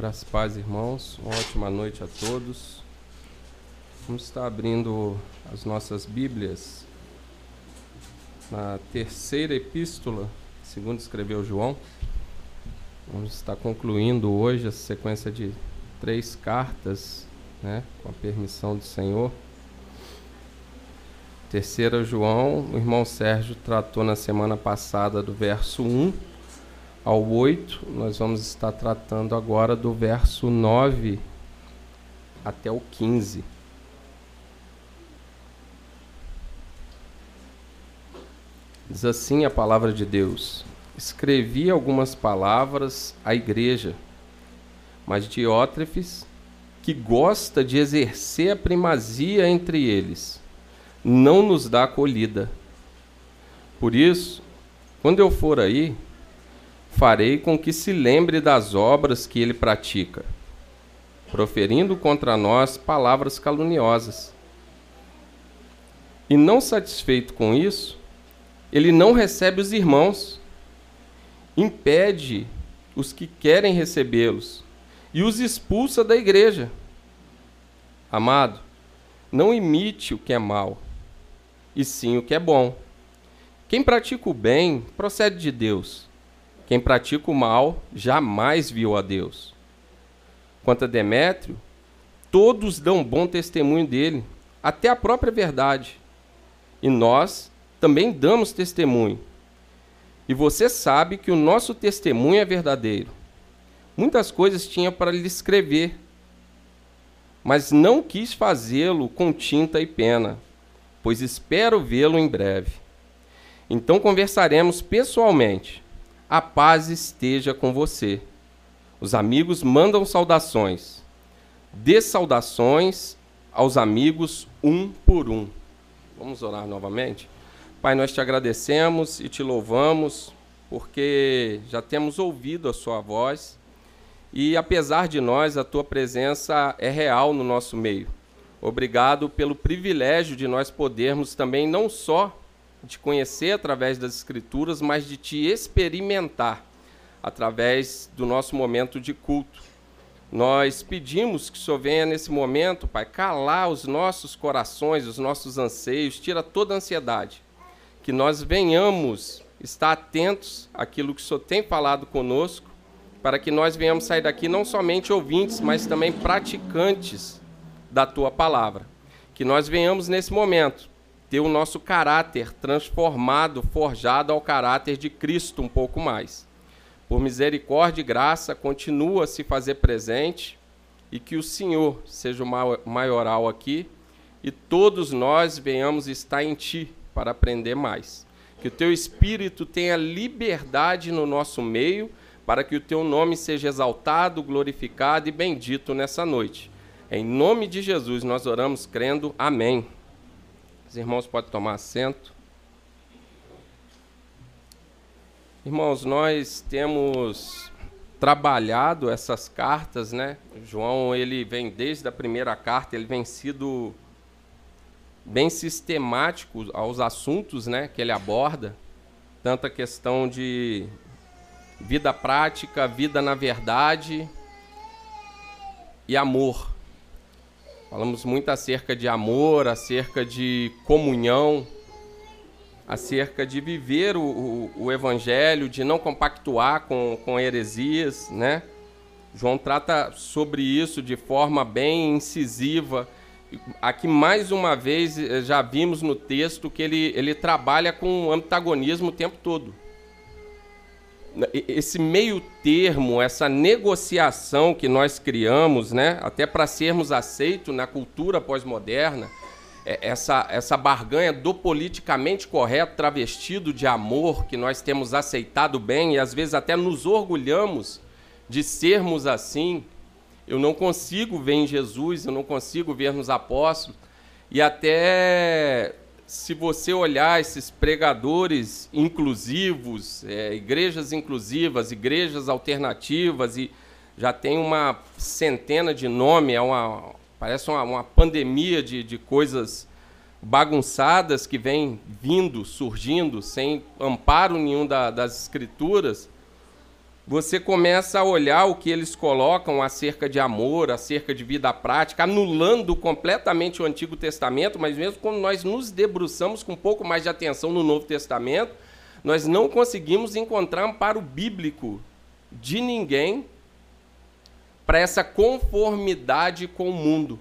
Graças e paz, irmãos. Uma ótima noite a todos. Vamos estar abrindo as nossas Bíblias na terceira epístola, segundo escreveu João. Vamos estar concluindo hoje a sequência de três cartas, né, com a permissão do Senhor. Terceira João, o irmão Sérgio tratou na semana passada do verso 1 ao 8, nós vamos estar tratando agora do verso 9 até o 15. Diz assim a palavra de Deus: Escrevi algumas palavras à igreja, mas Diótrefes, que gosta de exercer a primazia entre eles, não nos dá acolhida. Por isso, quando eu for aí, farei com que se lembre das obras que ele pratica, proferindo contra nós palavras caluniosas. E não satisfeito com isso, ele não recebe os irmãos, impede os que querem recebê-los e os expulsa da igreja. Amado, não imite o que é mal, e sim o que é bom. Quem pratica o bem procede de Deus quem pratica o mal jamais viu a Deus. Quanto a Demétrio, todos dão bom testemunho dele, até a própria verdade. E nós também damos testemunho. E você sabe que o nosso testemunho é verdadeiro. Muitas coisas tinha para lhe escrever, mas não quis fazê-lo com tinta e pena, pois espero vê-lo em breve. Então conversaremos pessoalmente a paz esteja com você. Os amigos mandam saudações. Dê saudações aos amigos um por um. Vamos orar novamente? Pai, nós te agradecemos e te louvamos porque já temos ouvido a sua voz e apesar de nós, a tua presença é real no nosso meio. Obrigado pelo privilégio de nós podermos também não só de conhecer através das Escrituras, mas de te experimentar através do nosso momento de culto. Nós pedimos que o Senhor venha nesse momento, Pai, calar os nossos corações, os nossos anseios, tira toda a ansiedade. Que nós venhamos estar atentos àquilo que o Senhor tem falado conosco, para que nós venhamos sair daqui não somente ouvintes, mas também praticantes da tua palavra. Que nós venhamos nesse momento ter o nosso caráter transformado, forjado ao caráter de Cristo um pouco mais. Por misericórdia e graça, continua a se fazer presente e que o Senhor seja o maioral aqui e todos nós venhamos estar em Ti para aprender mais. Que o Teu Espírito tenha liberdade no nosso meio para que o Teu nome seja exaltado, glorificado e bendito nessa noite. Em nome de Jesus nós oramos crendo. Amém. Os irmãos podem tomar assento. Irmãos, nós temos trabalhado essas cartas, né? João, ele vem desde a primeira carta, ele vem sido bem sistemático aos assuntos, né, que ele aborda, tanto a questão de vida prática, vida na verdade e amor. Falamos muito acerca de amor, acerca de comunhão, acerca de viver o, o, o evangelho, de não compactuar com, com heresias, né? João trata sobre isso de forma bem incisiva. Aqui, mais uma vez, eh, já vimos no texto que ele, ele trabalha com antagonismo o tempo todo esse meio termo, essa negociação que nós criamos, né, até para sermos aceitos na cultura pós-moderna, é, essa, essa barganha do politicamente correto travestido de amor que nós temos aceitado bem e às vezes até nos orgulhamos de sermos assim. Eu não consigo ver em Jesus, eu não consigo ver nos apóstolos e até se você olhar esses pregadores inclusivos, é, igrejas inclusivas, igrejas alternativas, e já tem uma centena de nomes, é uma, parece uma, uma pandemia de, de coisas bagunçadas que vem vindo, surgindo, sem amparo nenhum da, das escrituras, você começa a olhar o que eles colocam acerca de amor, acerca de vida prática, anulando completamente o Antigo Testamento, mas mesmo quando nós nos debruçamos com um pouco mais de atenção no Novo Testamento, nós não conseguimos encontrar amparo bíblico de ninguém para essa conformidade com o mundo.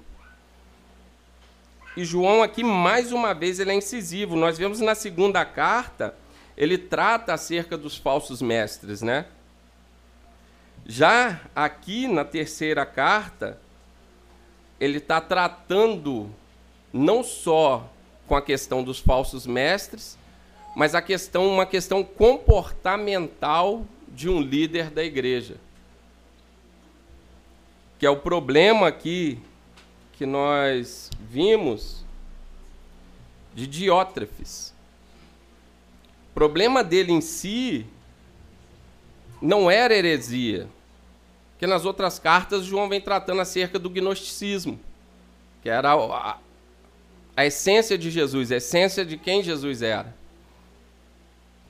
E João aqui mais uma vez ele é incisivo. Nós vemos na segunda carta, ele trata acerca dos falsos mestres, né? Já aqui na terceira carta, ele está tratando não só com a questão dos falsos mestres, mas a questão uma questão comportamental de um líder da igreja. Que é o problema aqui que nós vimos de Diótrefes. O problema dele em si não era heresia. Porque nas outras cartas, João vem tratando acerca do gnosticismo, que era a, a essência de Jesus, a essência de quem Jesus era.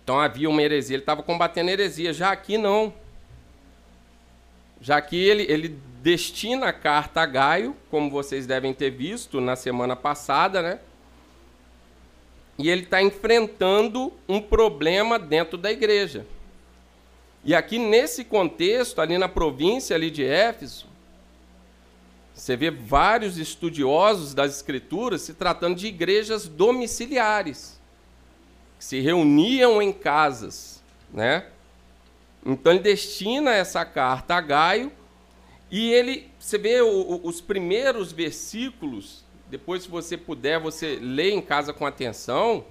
Então havia uma heresia, ele estava combatendo a heresia. Já aqui não. Já aqui ele, ele destina a carta a Gaio, como vocês devem ter visto na semana passada, né? E ele está enfrentando um problema dentro da igreja. E aqui nesse contexto, ali na província ali de Éfeso, você vê vários estudiosos das escrituras se tratando de igrejas domiciliares, que se reuniam em casas, né? Então ele destina essa carta a Gaio e ele, você vê o, o, os primeiros versículos, depois se você puder, você lê em casa com atenção,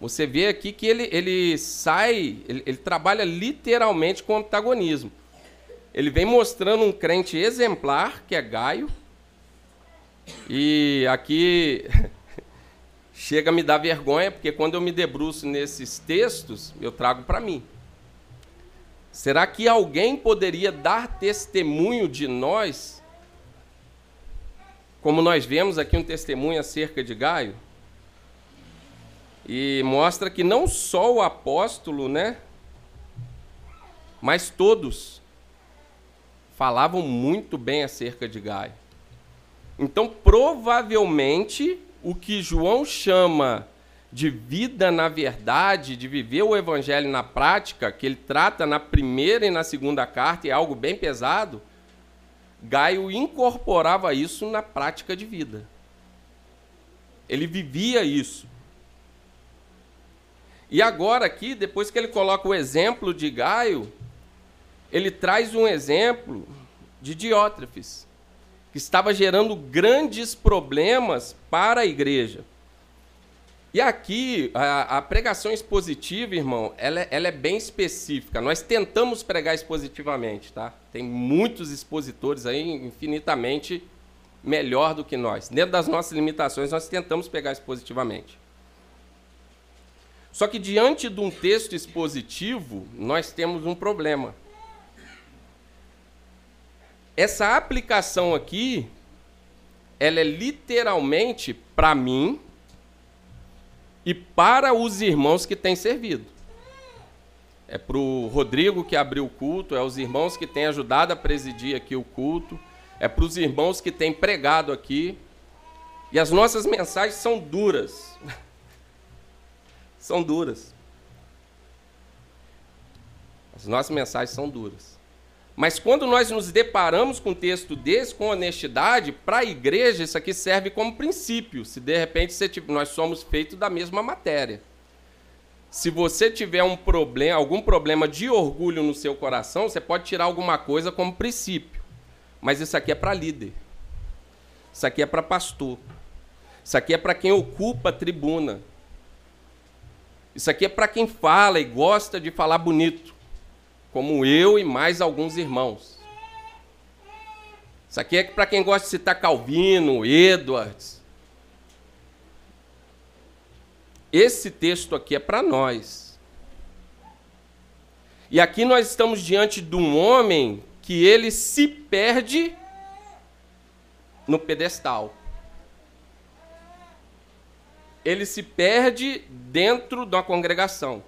você vê aqui que ele, ele sai, ele, ele trabalha literalmente com antagonismo. Ele vem mostrando um crente exemplar, que é Gaio, e aqui chega a me dar vergonha, porque quando eu me debruço nesses textos, eu trago para mim. Será que alguém poderia dar testemunho de nós, como nós vemos aqui um testemunho acerca de Gaio? E mostra que não só o apóstolo, né? Mas todos falavam muito bem acerca de Gaio. Então, provavelmente, o que João chama de vida na verdade, de viver o evangelho na prática, que ele trata na primeira e na segunda carta, é algo bem pesado, Gaio incorporava isso na prática de vida. Ele vivia isso. E agora aqui, depois que ele coloca o exemplo de Gaio, ele traz um exemplo de Diótrefes, que estava gerando grandes problemas para a igreja. E aqui, a, a pregação expositiva, irmão, ela, é, ela, é bem específica. Nós tentamos pregar expositivamente, tá? Tem muitos expositores aí infinitamente melhor do que nós. Dentro das nossas limitações, nós tentamos pegar expositivamente. Só que diante de um texto expositivo, nós temos um problema. Essa aplicação aqui, ela é literalmente para mim e para os irmãos que têm servido. É para o Rodrigo que abriu o culto, é os irmãos que têm ajudado a presidir aqui o culto, é para os irmãos que têm pregado aqui. E as nossas mensagens são duras. são duras. As nossas mensagens são duras. Mas quando nós nos deparamos com um texto desse, com honestidade, para a igreja isso aqui serve como princípio. Se de repente você, nós somos feitos da mesma matéria. Se você tiver um problema, algum problema de orgulho no seu coração, você pode tirar alguma coisa como princípio. Mas isso aqui é para líder. Isso aqui é para pastor. Isso aqui é para quem ocupa a tribuna. Isso aqui é para quem fala e gosta de falar bonito, como eu e mais alguns irmãos. Isso aqui é para quem gosta de citar Calvino, Edwards. Esse texto aqui é para nós. E aqui nós estamos diante de um homem que ele se perde no pedestal ele se perde dentro da congregação.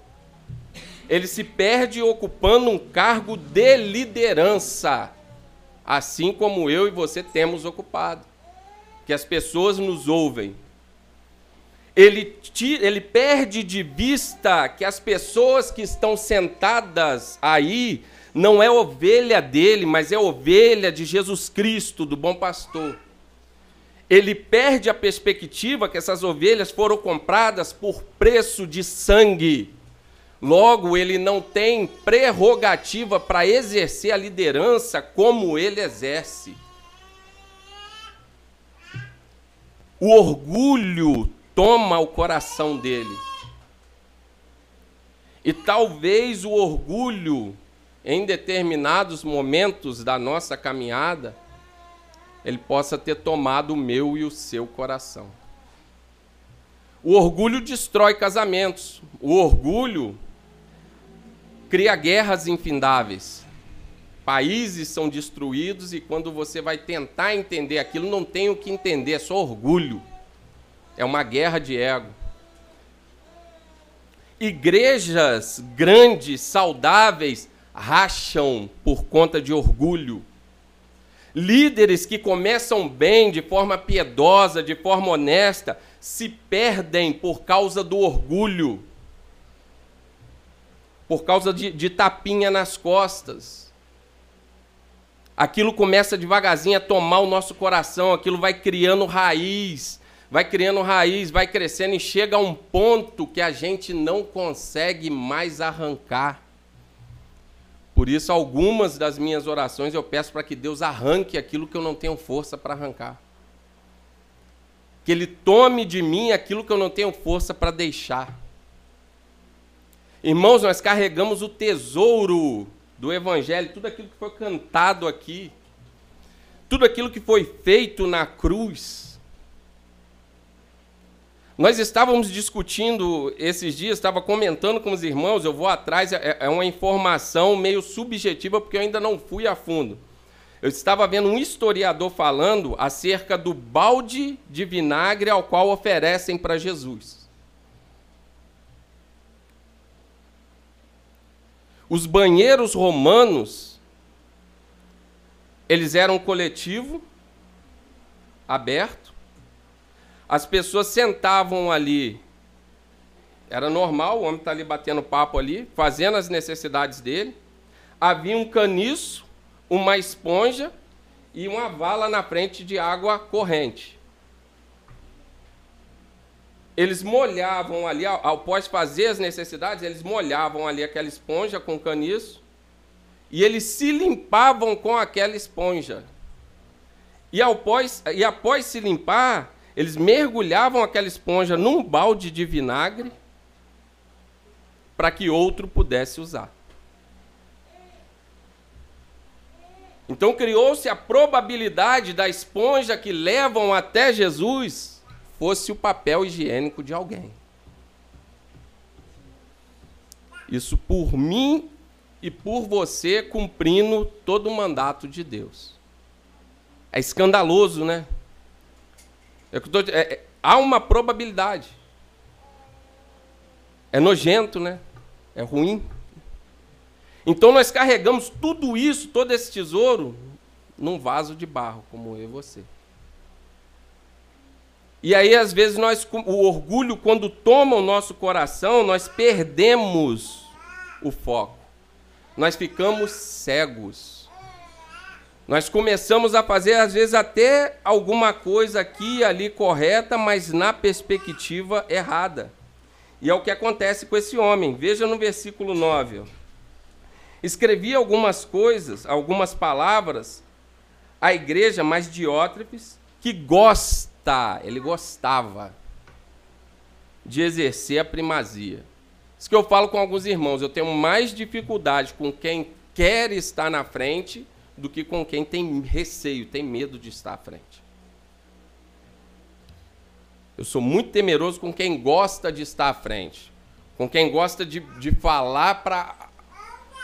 ele se perde ocupando um cargo de liderança, assim como eu e você temos ocupado, que as pessoas nos ouvem. Ele, ele perde de vista que as pessoas que estão sentadas aí não é ovelha dele, mas é ovelha de Jesus Cristo, do bom pastor. Ele perde a perspectiva que essas ovelhas foram compradas por preço de sangue. Logo, ele não tem prerrogativa para exercer a liderança como ele exerce. O orgulho toma o coração dele. E talvez o orgulho em determinados momentos da nossa caminhada, ele possa ter tomado o meu e o seu coração. O orgulho destrói casamentos. O orgulho cria guerras infindáveis. Países são destruídos e quando você vai tentar entender aquilo, não tem o que entender, é só orgulho. É uma guerra de ego. Igrejas grandes, saudáveis, racham por conta de orgulho. Líderes que começam bem, de forma piedosa, de forma honesta, se perdem por causa do orgulho, por causa de, de tapinha nas costas. Aquilo começa devagarzinho a tomar o nosso coração, aquilo vai criando raiz, vai criando raiz, vai crescendo e chega a um ponto que a gente não consegue mais arrancar. Por isso, algumas das minhas orações eu peço para que Deus arranque aquilo que eu não tenho força para arrancar. Que Ele tome de mim aquilo que eu não tenho força para deixar. Irmãos, nós carregamos o tesouro do Evangelho, tudo aquilo que foi cantado aqui, tudo aquilo que foi feito na cruz nós estávamos discutindo esses dias, estava comentando com os irmãos, eu vou atrás, é, é uma informação meio subjetiva, porque eu ainda não fui a fundo. Eu estava vendo um historiador falando acerca do balde de vinagre ao qual oferecem para Jesus. Os banheiros romanos, eles eram coletivo, aberto, as pessoas sentavam ali. Era normal, o homem está ali batendo papo ali, fazendo as necessidades dele. Havia um caniço, uma esponja e uma vala na frente de água corrente. Eles molhavam ali, após fazer as necessidades, eles molhavam ali aquela esponja com caniço e eles se limpavam com aquela esponja. E após, e após se limpar, eles mergulhavam aquela esponja num balde de vinagre para que outro pudesse usar. Então criou-se a probabilidade da esponja que levam até Jesus fosse o papel higiênico de alguém. Isso por mim e por você cumprindo todo o mandato de Deus. É escandaloso, né? É tô, é, é, há uma probabilidade. É nojento, né? É ruim. Então nós carregamos tudo isso, todo esse tesouro, num vaso de barro, como eu e você. E aí, às vezes, nós, o orgulho, quando toma o nosso coração, nós perdemos o foco. Nós ficamos cegos. Nós começamos a fazer, às vezes, até alguma coisa aqui e ali correta, mas na perspectiva errada. E é o que acontece com esse homem. Veja no versículo 9. Ó. Escrevi algumas coisas, algumas palavras à igreja, mas Diótrefes, que gosta, ele gostava de exercer a primazia. Isso que eu falo com alguns irmãos, eu tenho mais dificuldade com quem quer estar na frente do que com quem tem receio, tem medo de estar à frente. Eu sou muito temeroso com quem gosta de estar à frente, com quem gosta de, de falar para.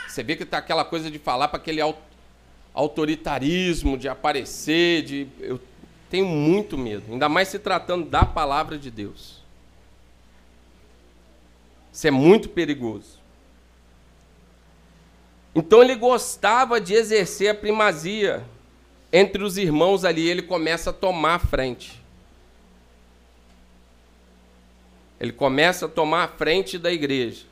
Você vê que está aquela coisa de falar para aquele autoritarismo, de aparecer, de. Eu tenho muito medo, ainda mais se tratando da palavra de Deus. Isso é muito perigoso. Então ele gostava de exercer a primazia entre os irmãos ali, ele começa a tomar a frente. Ele começa a tomar a frente da igreja.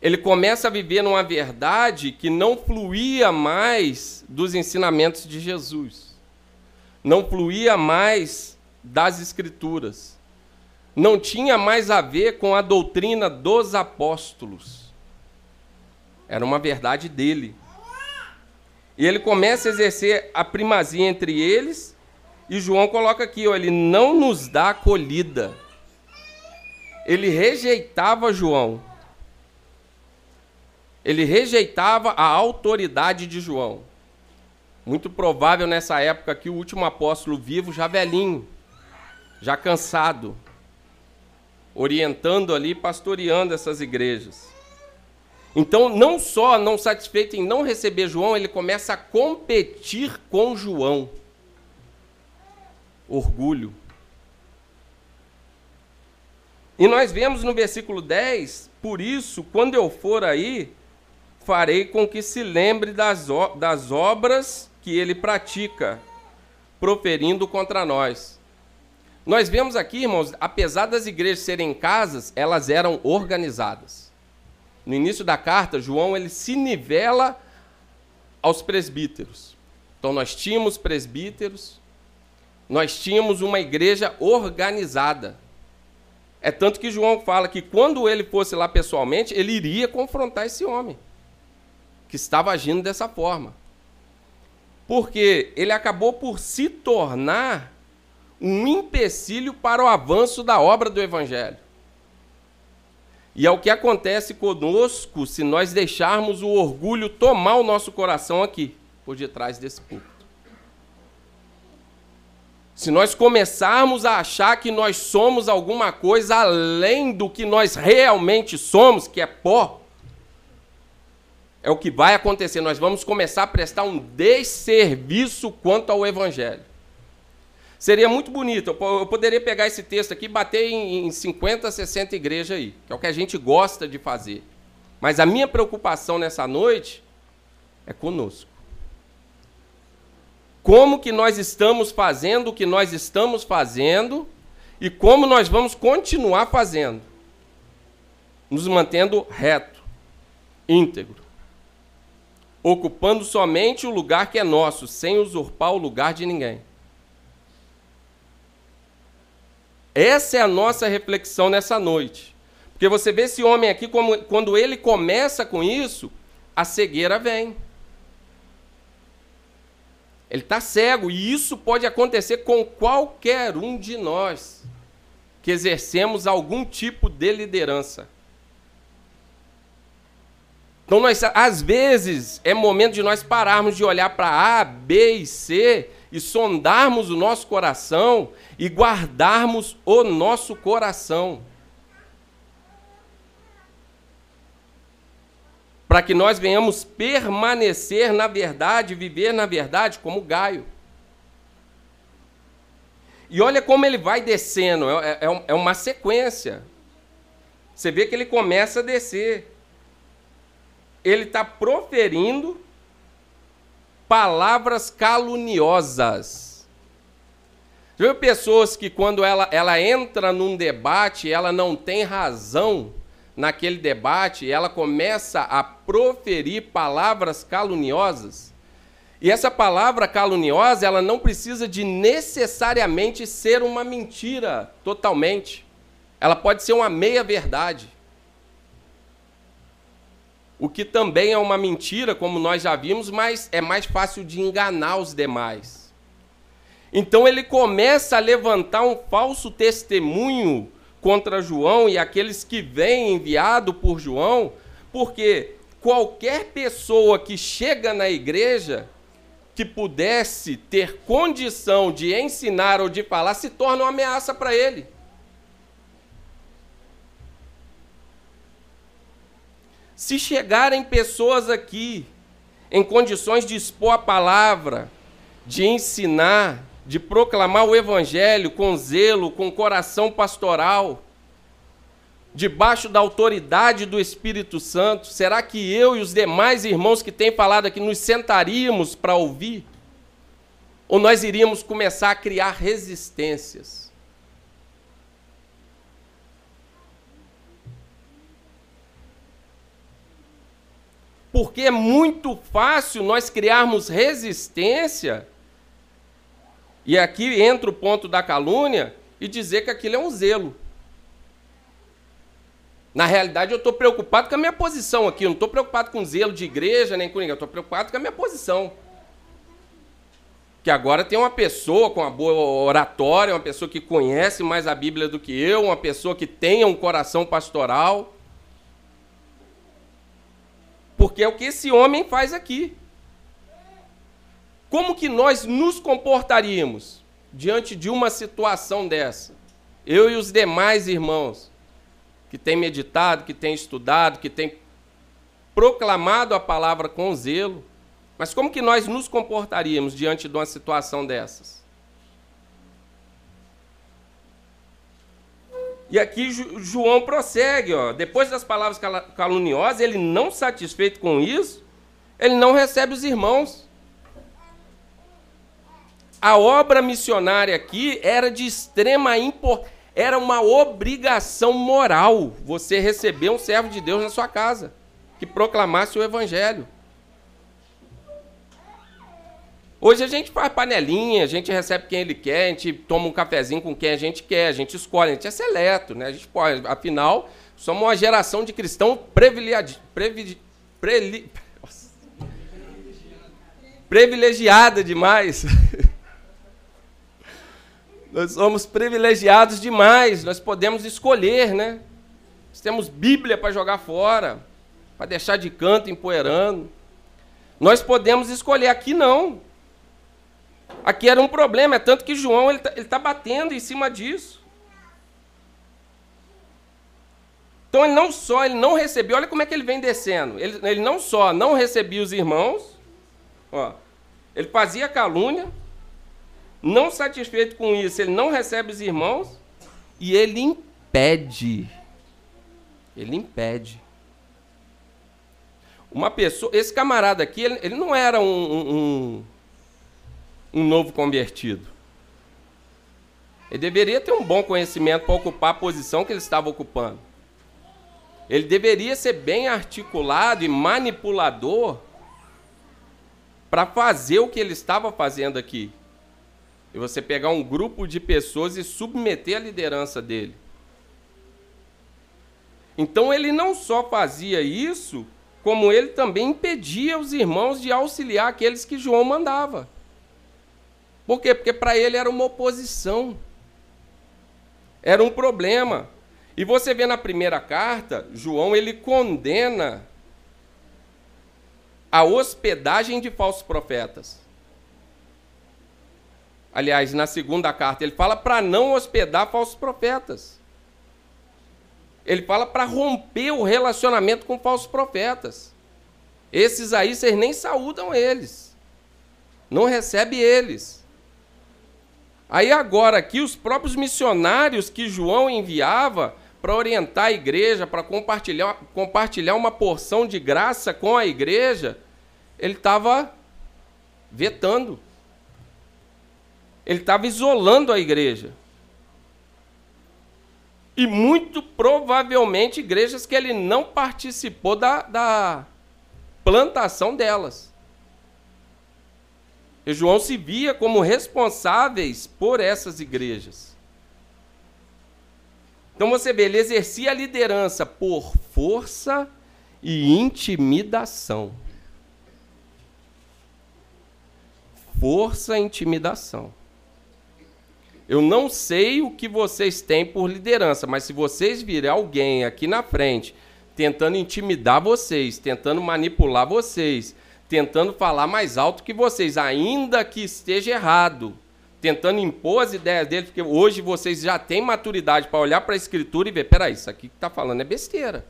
Ele começa a viver numa verdade que não fluía mais dos ensinamentos de Jesus. Não fluía mais das escrituras. Não tinha mais a ver com a doutrina dos apóstolos. Era uma verdade dele. E ele começa a exercer a primazia entre eles, e João coloca aqui, ó, ele não nos dá acolhida. Ele rejeitava João. Ele rejeitava a autoridade de João. Muito provável nessa época que o último apóstolo vivo, já velhinho, já cansado, orientando ali, pastoreando essas igrejas. Então, não só não satisfeito em não receber João, ele começa a competir com João. Orgulho. E nós vemos no versículo 10: Por isso, quando eu for aí, farei com que se lembre das, das obras que ele pratica, proferindo contra nós. Nós vemos aqui, irmãos, apesar das igrejas serem casas, elas eram organizadas no início da carta, João ele se nivela aos presbíteros. Então nós tínhamos presbíteros, nós tínhamos uma igreja organizada. É tanto que João fala que quando ele fosse lá pessoalmente, ele iria confrontar esse homem que estava agindo dessa forma. Porque ele acabou por se tornar um empecilho para o avanço da obra do evangelho. E é o que acontece conosco se nós deixarmos o orgulho tomar o nosso coração aqui, por detrás desse púlpito. Se nós começarmos a achar que nós somos alguma coisa além do que nós realmente somos, que é pó, é o que vai acontecer. Nós vamos começar a prestar um desserviço quanto ao Evangelho. Seria muito bonito. Eu poderia pegar esse texto aqui e bater em 50, 60 igrejas aí, que é o que a gente gosta de fazer. Mas a minha preocupação nessa noite é conosco. Como que nós estamos fazendo o que nós estamos fazendo e como nós vamos continuar fazendo. Nos mantendo reto, íntegro. Ocupando somente o lugar que é nosso, sem usurpar o lugar de ninguém. Essa é a nossa reflexão nessa noite. Porque você vê esse homem aqui, como, quando ele começa com isso, a cegueira vem. Ele está cego, e isso pode acontecer com qualquer um de nós que exercemos algum tipo de liderança. Então, nós, às vezes, é momento de nós pararmos de olhar para A, B e C e sondarmos o nosso coração e guardarmos o nosso coração. Para que nós venhamos permanecer na verdade, viver na verdade como Gaio. E olha como ele vai descendo, é, é, é uma sequência. Você vê que ele começa a descer. Ele está proferindo palavras caluniosas. Já viu pessoas que quando ela, ela entra num debate, ela não tem razão naquele debate, ela começa a proferir palavras caluniosas? E essa palavra caluniosa, ela não precisa de necessariamente ser uma mentira totalmente. Ela pode ser uma meia-verdade o que também é uma mentira, como nós já vimos, mas é mais fácil de enganar os demais. Então ele começa a levantar um falso testemunho contra João e aqueles que vêm enviado por João, porque qualquer pessoa que chega na igreja que pudesse ter condição de ensinar ou de falar se torna uma ameaça para ele. Se chegarem pessoas aqui em condições de expor a palavra, de ensinar, de proclamar o evangelho com zelo, com coração pastoral, debaixo da autoridade do Espírito Santo, será que eu e os demais irmãos que têm falado aqui nos sentaríamos para ouvir? Ou nós iríamos começar a criar resistências? Porque é muito fácil nós criarmos resistência, e aqui entra o ponto da calúnia, e dizer que aquilo é um zelo. Na realidade, eu estou preocupado com a minha posição aqui. Eu não estou preocupado com zelo de igreja, nem com ninguém. Eu estou preocupado com a minha posição. Que agora tem uma pessoa com uma boa oratória, uma pessoa que conhece mais a Bíblia do que eu, uma pessoa que tenha um coração pastoral. Porque é o que esse homem faz aqui. Como que nós nos comportaríamos diante de uma situação dessa? Eu e os demais irmãos que têm meditado, que têm estudado, que têm proclamado a palavra com zelo. Mas como que nós nos comportaríamos diante de uma situação dessas? E aqui João prossegue, ó, depois das palavras caluniosas, ele não satisfeito com isso, ele não recebe os irmãos. A obra missionária aqui era de extrema importância era uma obrigação moral você receber um servo de Deus na sua casa que proclamasse o evangelho. Hoje a gente faz panelinha, a gente recebe quem ele quer, a gente toma um cafezinho com quem a gente quer, a gente escolhe, a gente é seleto, né? A gente pode, afinal, somos uma geração de cristãos privilegiados, privilegiada demais. Nós somos privilegiados demais, nós podemos escolher, né? Nós temos Bíblia para jogar fora, para deixar de canto empoeirando. Nós podemos escolher, aqui não. Aqui era um problema, é tanto que João ele está tá batendo em cima disso. Então ele não só ele não recebeu, olha como é que ele vem descendo. Ele, ele não só não recebia os irmãos, ó, ele fazia calúnia, não satisfeito com isso, ele não recebe os irmãos e ele impede. Ele impede. Uma pessoa, esse camarada aqui, ele, ele não era um, um, um novo convertido. Ele deveria ter um bom conhecimento para ocupar a posição que ele estava ocupando. Ele deveria ser bem articulado e manipulador para fazer o que ele estava fazendo aqui e você pegar um grupo de pessoas e submeter a liderança dele. Então ele não só fazia isso, como ele também impedia os irmãos de auxiliar aqueles que João mandava. Por quê? Porque para ele era uma oposição. Era um problema. E você vê na primeira carta, João ele condena a hospedagem de falsos profetas. Aliás, na segunda carta, ele fala para não hospedar falsos profetas. Ele fala para romper o relacionamento com falsos profetas. Esses aí, vocês nem saúdam eles. Não recebe eles. Aí agora aqui, os próprios missionários que João enviava para orientar a igreja, para compartilhar, compartilhar uma porção de graça com a igreja, ele estava vetando. Ele estava isolando a igreja. E muito provavelmente igrejas que ele não participou da, da plantação delas. E João se via como responsáveis por essas igrejas. Então você vê, ele exercia a liderança por força e intimidação. Força e intimidação. Eu não sei o que vocês têm por liderança, mas se vocês virem alguém aqui na frente tentando intimidar vocês, tentando manipular vocês, tentando falar mais alto que vocês, ainda que esteja errado, tentando impor as ideias dele, porque hoje vocês já têm maturidade para olhar para a escritura e ver, peraí, isso aqui que está falando é besteira.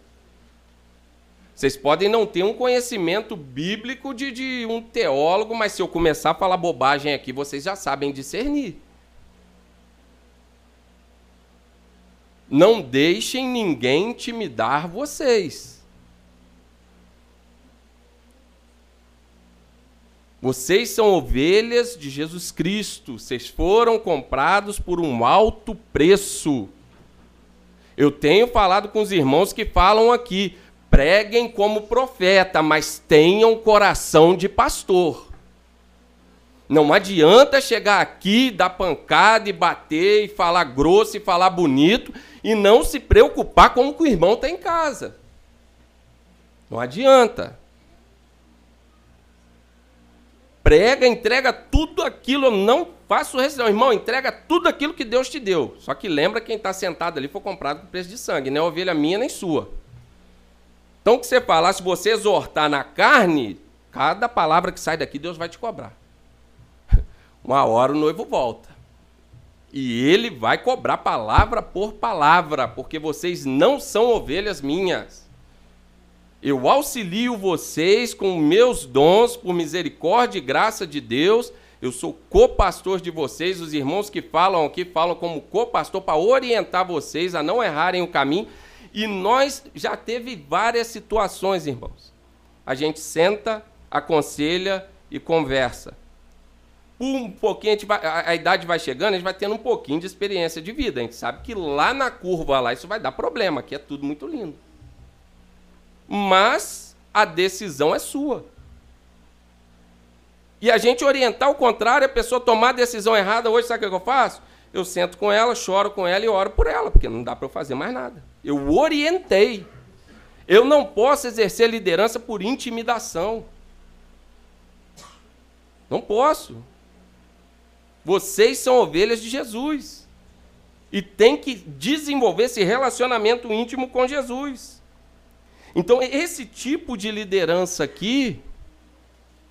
Vocês podem não ter um conhecimento bíblico de, de um teólogo, mas se eu começar a falar bobagem aqui, vocês já sabem discernir. Não deixem ninguém intimidar vocês. Vocês são ovelhas de Jesus Cristo. Vocês foram comprados por um alto preço. Eu tenho falado com os irmãos que falam aqui: preguem como profeta, mas tenham coração de pastor. Não adianta chegar aqui, dar pancada e bater e falar grosso e falar bonito e não se preocupar com o que o irmão está em casa. Não adianta. Prega, entrega tudo aquilo, eu não faço restrição. Irmão, entrega tudo aquilo que Deus te deu. Só que lembra quem está sentado ali foi comprado por preço de sangue, não é ovelha minha nem sua. Então, o que você falar, se você exortar na carne, cada palavra que sai daqui, Deus vai te cobrar. Uma hora o noivo volta. E ele vai cobrar palavra por palavra, porque vocês não são ovelhas minhas. Eu auxilio vocês com meus dons, por misericórdia e graça de Deus. Eu sou co-pastor de vocês. Os irmãos que falam aqui falam como co-pastor para orientar vocês a não errarem o caminho. E nós já teve várias situações, irmãos. A gente senta, aconselha e conversa um pouquinho, a, vai, a, a, idade vai chegando, a gente vai tendo um pouquinho de experiência de vida. A gente sabe que lá na curva lá isso vai dar problema, que é tudo muito lindo. Mas a decisão é sua. E a gente orientar o contrário, a pessoa tomar a decisão errada, hoje sabe o que eu faço? Eu sento com ela, choro com ela e oro por ela, porque não dá para eu fazer mais nada. Eu orientei. Eu não posso exercer liderança por intimidação. Não posso. Vocês são ovelhas de Jesus. E tem que desenvolver esse relacionamento íntimo com Jesus. Então, esse tipo de liderança aqui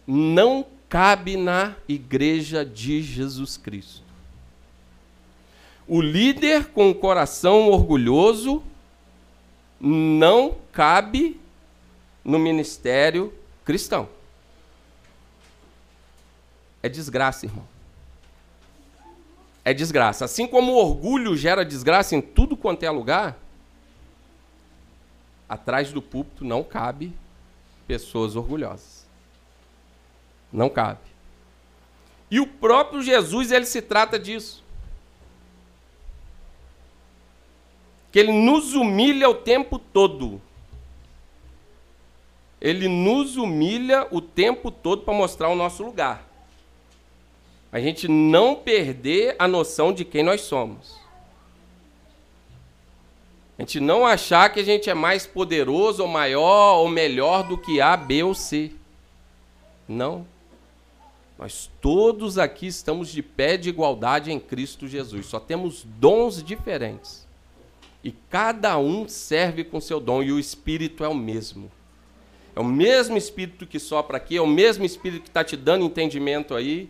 não cabe na igreja de Jesus Cristo. O líder com o coração orgulhoso não cabe no ministério cristão. É desgraça, irmão é desgraça. Assim como o orgulho gera desgraça em tudo quanto é lugar, atrás do púlpito não cabe pessoas orgulhosas. Não cabe. E o próprio Jesus, ele se trata disso. Que ele nos humilha o tempo todo. Ele nos humilha o tempo todo para mostrar o nosso lugar. A gente não perder a noção de quem nós somos. A gente não achar que a gente é mais poderoso ou maior ou melhor do que A, B ou C. Não. Nós todos aqui estamos de pé de igualdade em Cristo Jesus. Só temos dons diferentes. E cada um serve com seu dom, e o Espírito é o mesmo. É o mesmo Espírito que sopra aqui, é o mesmo Espírito que está te dando entendimento aí,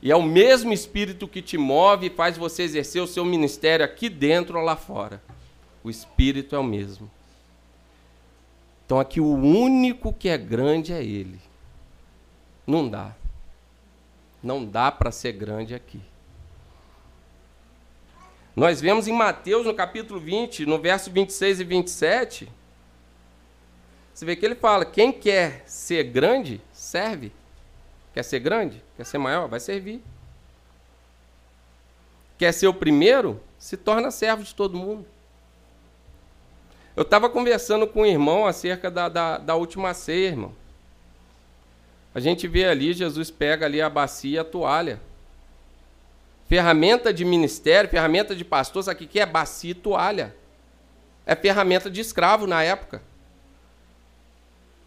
e é o mesmo Espírito que te move e faz você exercer o seu ministério aqui dentro ou lá fora. O Espírito é o mesmo. Então aqui o único que é grande é Ele. Não dá. Não dá para ser grande aqui. Nós vemos em Mateus, no capítulo 20, no verso 26 e 27, você vê que ele fala: quem quer ser grande, serve. Quer ser grande? Quer ser maior? Vai servir. Quer ser o primeiro? Se torna servo de todo mundo. Eu estava conversando com um irmão acerca da, da, da última ceia, irmão. A gente vê ali, Jesus pega ali a bacia e a toalha. Ferramenta de ministério, ferramenta de pastor, sabe o que é bacia e toalha? É ferramenta de escravo na época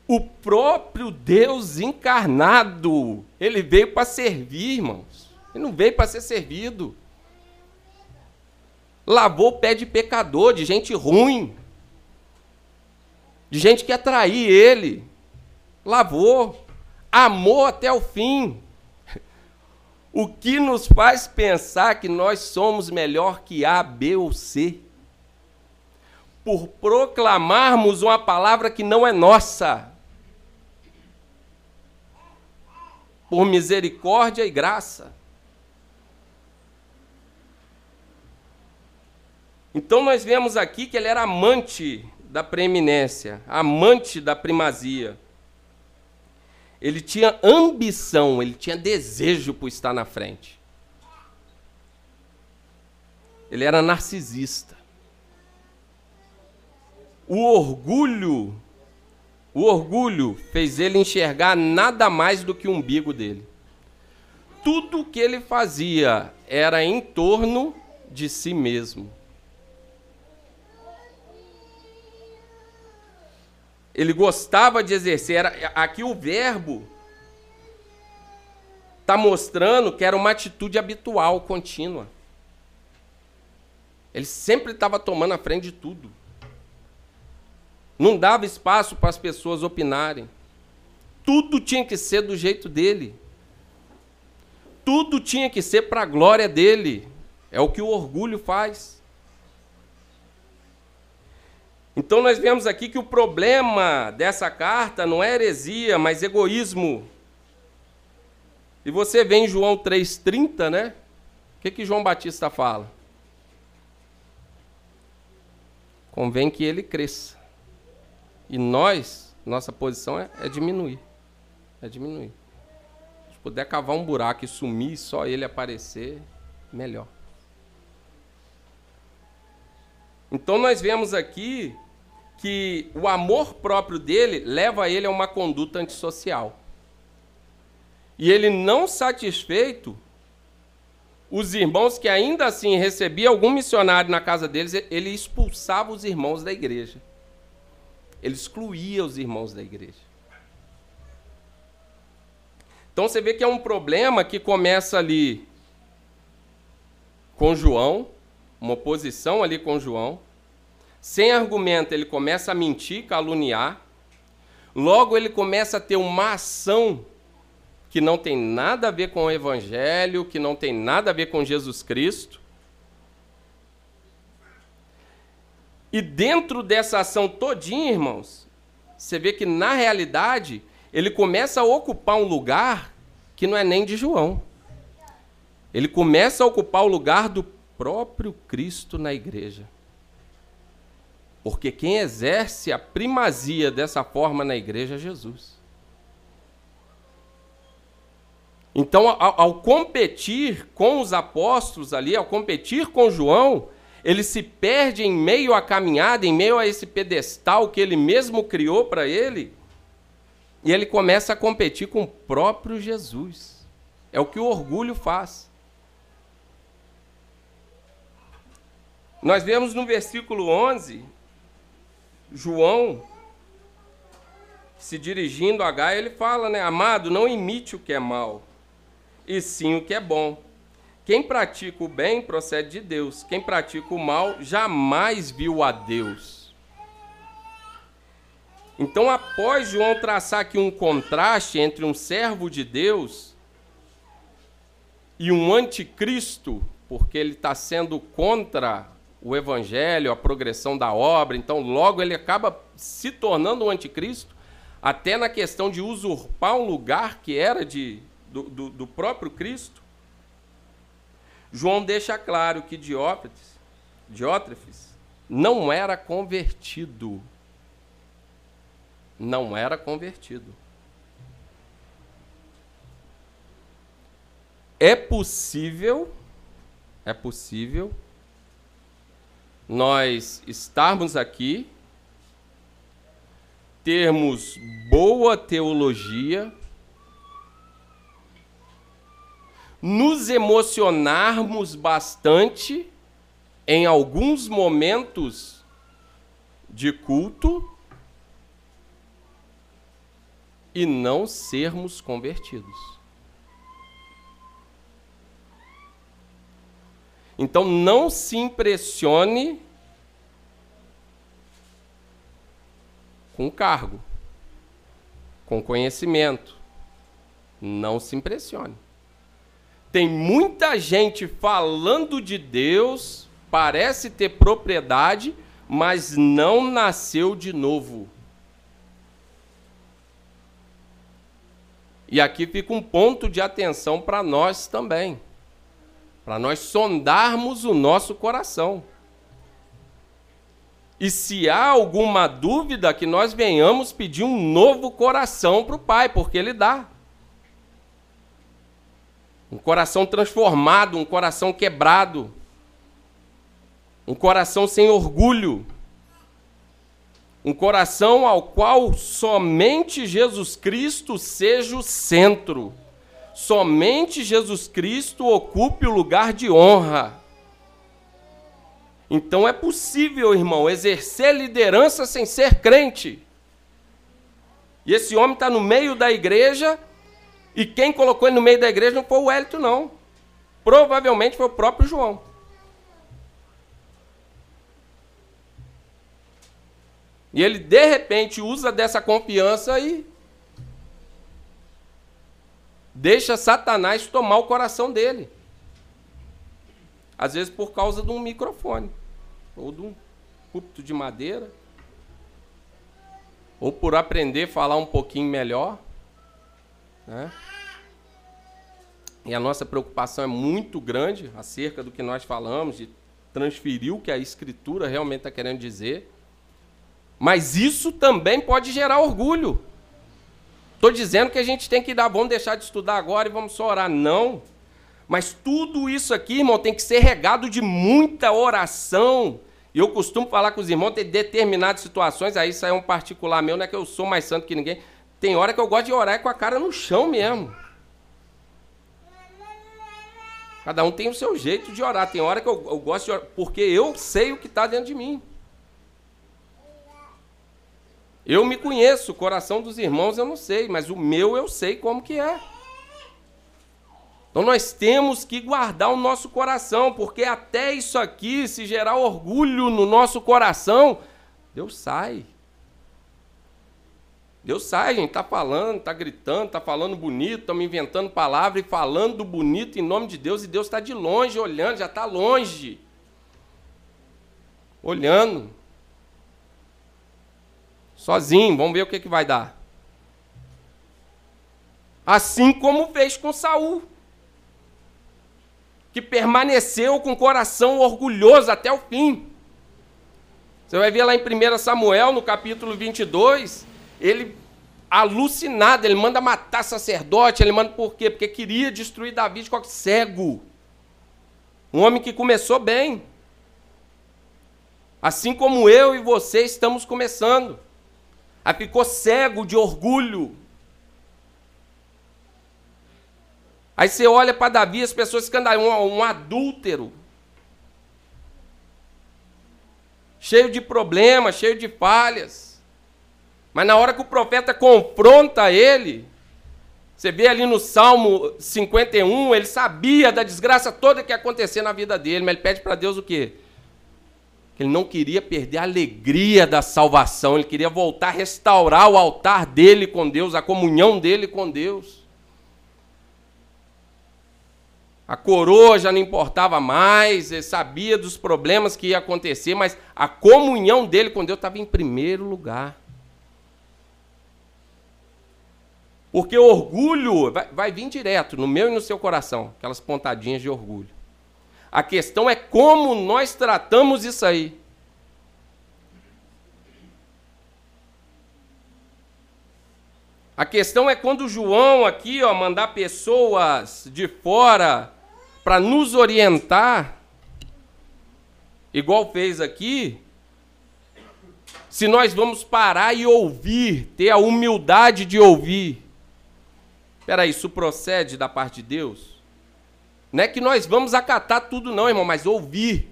o próprio Deus encarnado. Ele veio para servir, irmãos. Ele não veio para ser servido. Lavou o pé de pecador, de gente ruim, de gente que atrair ele. Lavou, amou até o fim. O que nos faz pensar que nós somos melhor que A, B ou C? Por proclamarmos uma palavra que não é nossa. por misericórdia e graça. Então nós vemos aqui que ele era amante da preeminência, amante da primazia. Ele tinha ambição, ele tinha desejo por estar na frente. Ele era narcisista. O orgulho, o orgulho fez ele enxergar nada mais do que o umbigo dele. Tudo que ele fazia era em torno de si mesmo. Ele gostava de exercer. Era, aqui o verbo está mostrando que era uma atitude habitual, contínua. Ele sempre estava tomando a frente de tudo. Não dava espaço para as pessoas opinarem. Tudo tinha que ser do jeito dele. Tudo tinha que ser para a glória dele. É o que o orgulho faz. Então nós vemos aqui que o problema dessa carta não é heresia, mas egoísmo. E você vê em João 3,30, né? O que, que João Batista fala? Convém que ele cresça. E nós, nossa posição é, é diminuir. É diminuir. Se puder cavar um buraco e sumir, só ele aparecer, melhor. Então nós vemos aqui que o amor próprio dele leva ele a uma conduta antissocial. E ele não satisfeito, os irmãos que ainda assim recebiam algum missionário na casa deles, ele expulsava os irmãos da igreja. Ele excluía os irmãos da igreja. Então você vê que é um problema que começa ali com João, uma oposição ali com João. Sem argumento, ele começa a mentir, caluniar. Logo, ele começa a ter uma ação que não tem nada a ver com o Evangelho, que não tem nada a ver com Jesus Cristo. E dentro dessa ação todinha, irmãos, você vê que na realidade ele começa a ocupar um lugar que não é nem de João. Ele começa a ocupar o lugar do próprio Cristo na igreja. Porque quem exerce a primazia dessa forma na igreja é Jesus. Então, ao, ao, competir com os apóstolos ali, ao competir com João, ele se perde em meio à caminhada, em meio a esse pedestal que ele mesmo criou para ele, e ele começa a competir com o próprio Jesus. É o que o orgulho faz. Nós vemos no versículo 11 João, se dirigindo a Gaia, ele fala, né? Amado, não imite o que é mal, e sim o que é bom. Quem pratica o bem procede de Deus. Quem pratica o mal jamais viu a Deus. Então, após João traçar aqui um contraste entre um servo de Deus e um anticristo, porque ele está sendo contra o evangelho, a progressão da obra, então logo ele acaba se tornando um anticristo, até na questão de usurpar um lugar que era de, do, do, do próprio Cristo. João deixa claro que Diótrefes, Diótrefes não era convertido. Não era convertido. É possível, é possível nós estarmos aqui, termos boa teologia, nos emocionarmos bastante em alguns momentos de culto e não sermos convertidos. Então não se impressione com cargo, com conhecimento. Não se impressione. Tem muita gente falando de Deus, parece ter propriedade, mas não nasceu de novo. E aqui fica um ponto de atenção para nós também para nós sondarmos o nosso coração. E se há alguma dúvida, que nós venhamos pedir um novo coração para o Pai, porque Ele dá. Um coração transformado, um coração quebrado, um coração sem orgulho, um coração ao qual somente Jesus Cristo seja o centro, somente Jesus Cristo ocupe o lugar de honra. Então é possível, irmão, exercer liderança sem ser crente. E esse homem está no meio da igreja, e quem colocou ele no meio da igreja não foi o Hélito, não. Provavelmente foi o próprio João. E ele, de repente, usa dessa confiança e deixa Satanás tomar o coração dele. Às vezes por causa de um microfone ou de um púlpito de madeira, ou por aprender a falar um pouquinho melhor. Né? E a nossa preocupação é muito grande acerca do que nós falamos, de transferir o que a Escritura realmente está querendo dizer. Mas isso também pode gerar orgulho. Estou dizendo que a gente tem que dar, vamos deixar de estudar agora e vamos só orar. Não. Mas tudo isso aqui, irmão, tem que ser regado de muita oração, e eu costumo falar com os irmãos, tem determinadas situações, aí isso é um particular meu, não é que eu sou mais santo que ninguém. Tem hora que eu gosto de orar com a cara no chão mesmo. Cada um tem o seu jeito de orar. Tem hora que eu, eu gosto de orar, porque eu sei o que está dentro de mim. Eu me conheço, o coração dos irmãos eu não sei, mas o meu eu sei como que é. Então nós temos que guardar o nosso coração, porque até isso aqui, se gerar orgulho no nosso coração, Deus sai. Deus sai, gente está falando, está gritando, está falando bonito, estamos inventando palavra e falando bonito em nome de Deus, e Deus está de longe olhando, já está longe. Olhando. Sozinho, vamos ver o que, que vai dar. Assim como fez com Saul que permaneceu com o coração orgulhoso até o fim. Você vai ver lá em 1 Samuel, no capítulo 22, ele alucinado, ele manda matar sacerdote, ele manda por quê? Porque queria destruir Davi de qualquer cego. Um homem que começou bem. Assim como eu e você estamos começando. Aí ficou cego de orgulho, Aí você olha para Davi, as pessoas escandalizam, um, um adúltero. Cheio de problemas, cheio de falhas. Mas na hora que o profeta confronta ele, você vê ali no Salmo 51, ele sabia da desgraça toda que ia acontecer na vida dele, mas ele pede para Deus o quê? Ele não queria perder a alegria da salvação, ele queria voltar a restaurar o altar dele com Deus, a comunhão dele com Deus. A coroa já não importava mais, ele sabia dos problemas que ia acontecer, mas a comunhão dele com Deus estava em primeiro lugar. Porque orgulho vai, vai vir direto no meu e no seu coração, aquelas pontadinhas de orgulho. A questão é como nós tratamos isso aí. A questão é quando João aqui, ó, mandar pessoas de fora para nos orientar, igual fez aqui, se nós vamos parar e ouvir, ter a humildade de ouvir. Espera aí, isso procede da parte de Deus? Não é que nós vamos acatar tudo não, irmão, mas ouvir.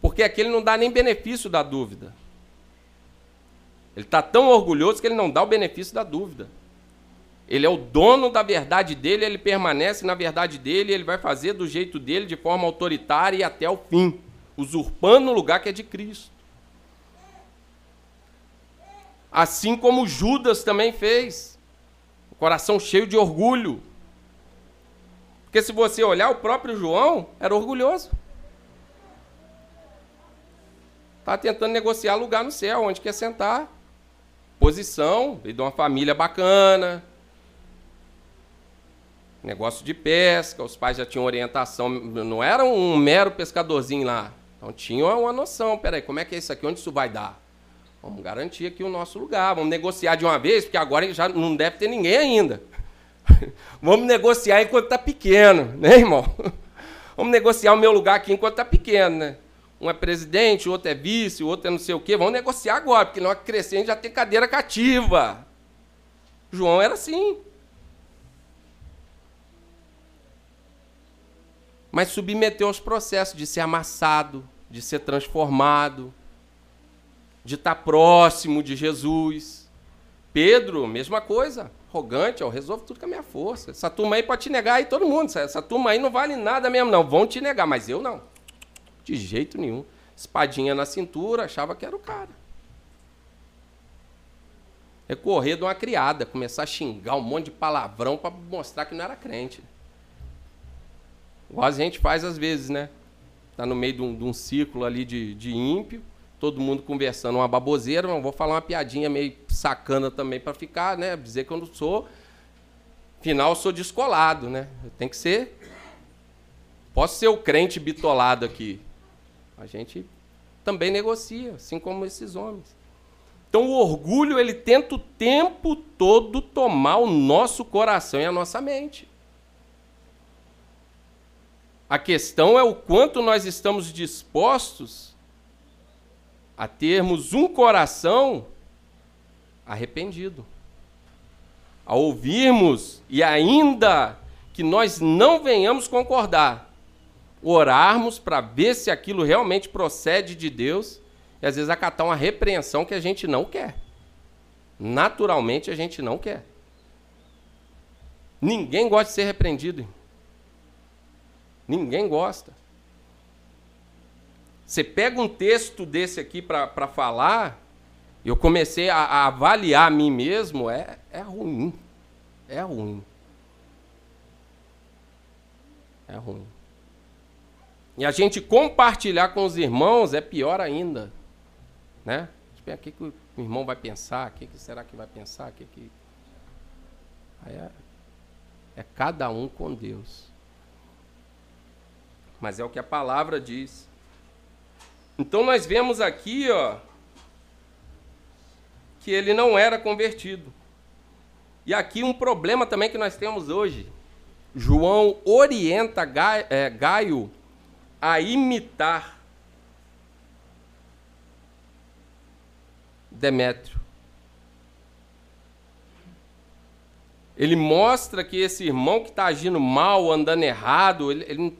Porque aquele não dá nem benefício da dúvida. Ele está tão orgulhoso que ele não dá o benefício da dúvida. Ele é o dono da verdade dele, ele permanece na verdade dele, ele vai fazer do jeito dele, de forma autoritária e até o fim, usurpando o lugar que é de Cristo. Assim como Judas também fez, o coração cheio de orgulho. Porque se você olhar, o próprio João era orgulhoso. Está tentando negociar lugar no céu, onde quer sentar. Posição, veio de uma família bacana, Negócio de pesca, os pais já tinham orientação, não era um mero pescadorzinho lá. Então tinha uma noção, peraí, como é que é isso aqui? Onde isso vai dar? Vamos garantir aqui o nosso lugar, vamos negociar de uma vez, porque agora já não deve ter ninguém ainda. vamos negociar enquanto está pequeno, né, irmão? Vamos negociar o meu lugar aqui enquanto está pequeno, né? Um é presidente, o outro é vice, o outro é não sei o quê. Vamos negociar agora, porque nós crescendo já tem cadeira cativa. João era assim. Mas submeteu aos processos de ser amassado, de ser transformado, de estar próximo de Jesus. Pedro, mesma coisa, arrogante, eu resolvo tudo com a minha força. Essa turma aí pode te negar aí todo mundo. Essa turma aí não vale nada mesmo, não. Vão te negar, mas eu não. De jeito nenhum. Espadinha na cintura, achava que era o cara. Recorrer de uma criada, começar a xingar um monte de palavrão para mostrar que não era crente. Igual a gente faz às vezes, né? Tá no meio de um, de um círculo ali de, de ímpio, todo mundo conversando uma baboseira, mas vou falar uma piadinha meio sacana também para ficar, né? Dizer que eu não sou. Afinal, eu sou descolado, né? Eu tenho que ser. Posso ser o crente bitolado aqui. A gente também negocia, assim como esses homens. Então o orgulho ele tenta o tempo todo tomar o nosso coração e a nossa mente. A questão é o quanto nós estamos dispostos a termos um coração arrependido. A ouvirmos e ainda que nós não venhamos concordar, orarmos para ver se aquilo realmente procede de Deus e às vezes acatar uma repreensão que a gente não quer. Naturalmente a gente não quer. Ninguém gosta de ser repreendido. Ninguém gosta. Você pega um texto desse aqui para falar, eu comecei a, a, avaliar a mim mesmo, é, é ruim. É ruim. É ruim. E a gente compartilhar com os irmãos é pior ainda. Né? O que, que o irmão vai pensar? O que, que será que vai pensar? O que que... Aí é, é cada um com Deus mas é o que a palavra diz. Então nós vemos aqui, ó, que ele não era convertido. E aqui um problema também que nós temos hoje. João orienta é, Gaio a imitar Demétrio. Ele mostra que esse irmão que está agindo mal, andando errado, ele, ele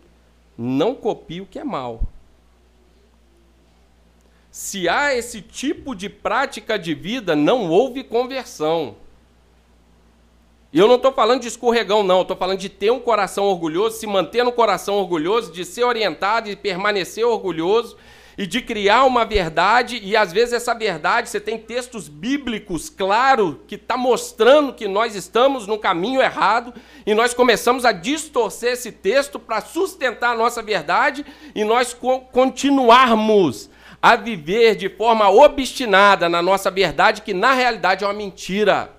não copie o que é mal. Se há esse tipo de prática de vida, não houve conversão. E eu não estou falando de escorregão, não. Estou falando de ter um coração orgulhoso, se manter no coração orgulhoso, de ser orientado e permanecer orgulhoso e de criar uma verdade, e às vezes essa verdade, você tem textos bíblicos claros que está mostrando que nós estamos no caminho errado, e nós começamos a distorcer esse texto para sustentar a nossa verdade e nós co continuarmos a viver de forma obstinada na nossa verdade, que na realidade é uma mentira.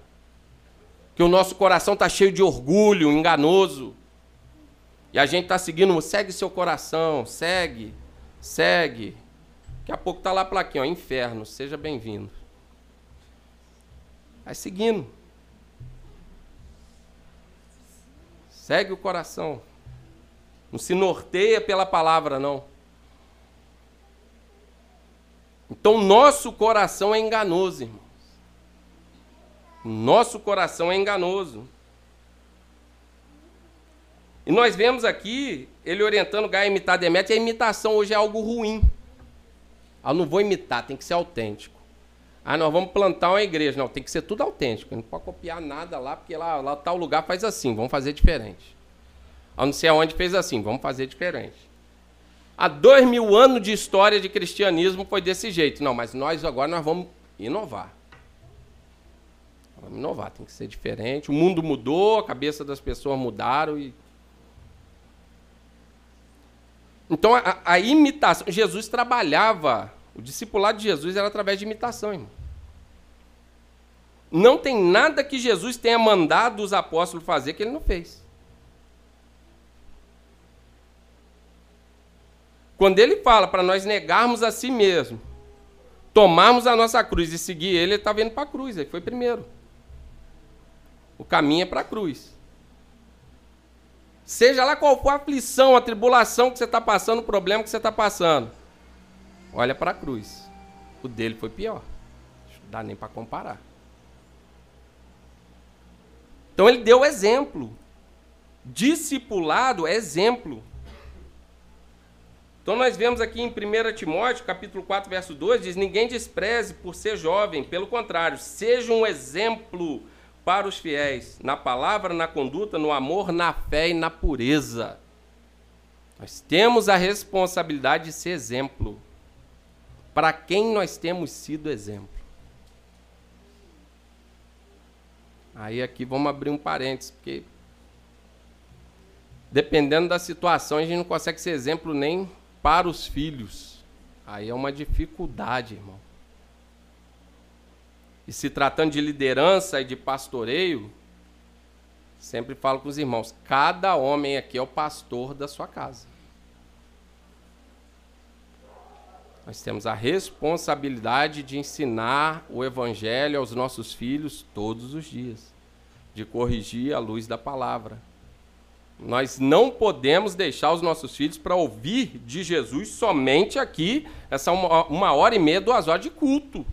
Que o nosso coração está cheio de orgulho, enganoso. E a gente está seguindo, segue seu coração, segue, segue. Daqui a pouco está lá a plaquinha, ó, inferno, seja bem-vindo. Vai seguindo. Segue o coração. Não se norteia pela palavra, não. Então, nosso coração é enganoso, irmãos. Nosso coração é enganoso. E nós vemos aqui ele orientando Gaia a imitar Deméter, e a imitação hoje é algo ruim. Ah, não vou imitar, tem que ser autêntico. Ah, nós vamos plantar uma igreja. Não, tem que ser tudo autêntico. Não pode copiar nada lá, porque lá, lá tal lugar faz assim, vamos fazer diferente. A não ser aonde fez assim, vamos fazer diferente. Há dois mil anos de história de cristianismo foi desse jeito. Não, mas nós agora nós vamos inovar. Vamos inovar, tem que ser diferente. O mundo mudou, a cabeça das pessoas mudaram e Então a, a imitação, Jesus trabalhava, o discipulado de Jesus era através de imitação, irmão. Não tem nada que Jesus tenha mandado os apóstolos fazer que ele não fez. Quando ele fala para nós negarmos a si mesmo, tomarmos a nossa cruz e seguir ele, ele está vindo para a cruz, ele foi primeiro. O caminho é para a cruz. Seja lá qual for a aflição, a tribulação que você está passando, o problema que você está passando, olha para a cruz. O dele foi pior. Não dá nem para comparar. Então ele deu exemplo. Discipulado é exemplo. Então nós vemos aqui em 1 Timóteo, capítulo 4, verso 2, diz: "Ninguém despreze por ser jovem, pelo contrário, seja um exemplo para os fiéis, na palavra, na conduta, no amor, na fé e na pureza." Nós temos a responsabilidade de ser exemplo. Para quem nós temos sido exemplo? Aí aqui vamos abrir um parênteses, porque dependendo da situação, a gente não consegue ser exemplo nem para os filhos. Aí é uma dificuldade, irmão. E se tratando de liderança e de pastoreio, sempre falo com os irmãos: cada homem aqui é o pastor da sua casa. Nós temos a responsabilidade de ensinar o Evangelho aos nossos filhos todos os dias, de corrigir a luz da palavra. Nós não podemos deixar os nossos filhos para ouvir de Jesus somente aqui, essa uma, uma hora e meia, duas horas de culto.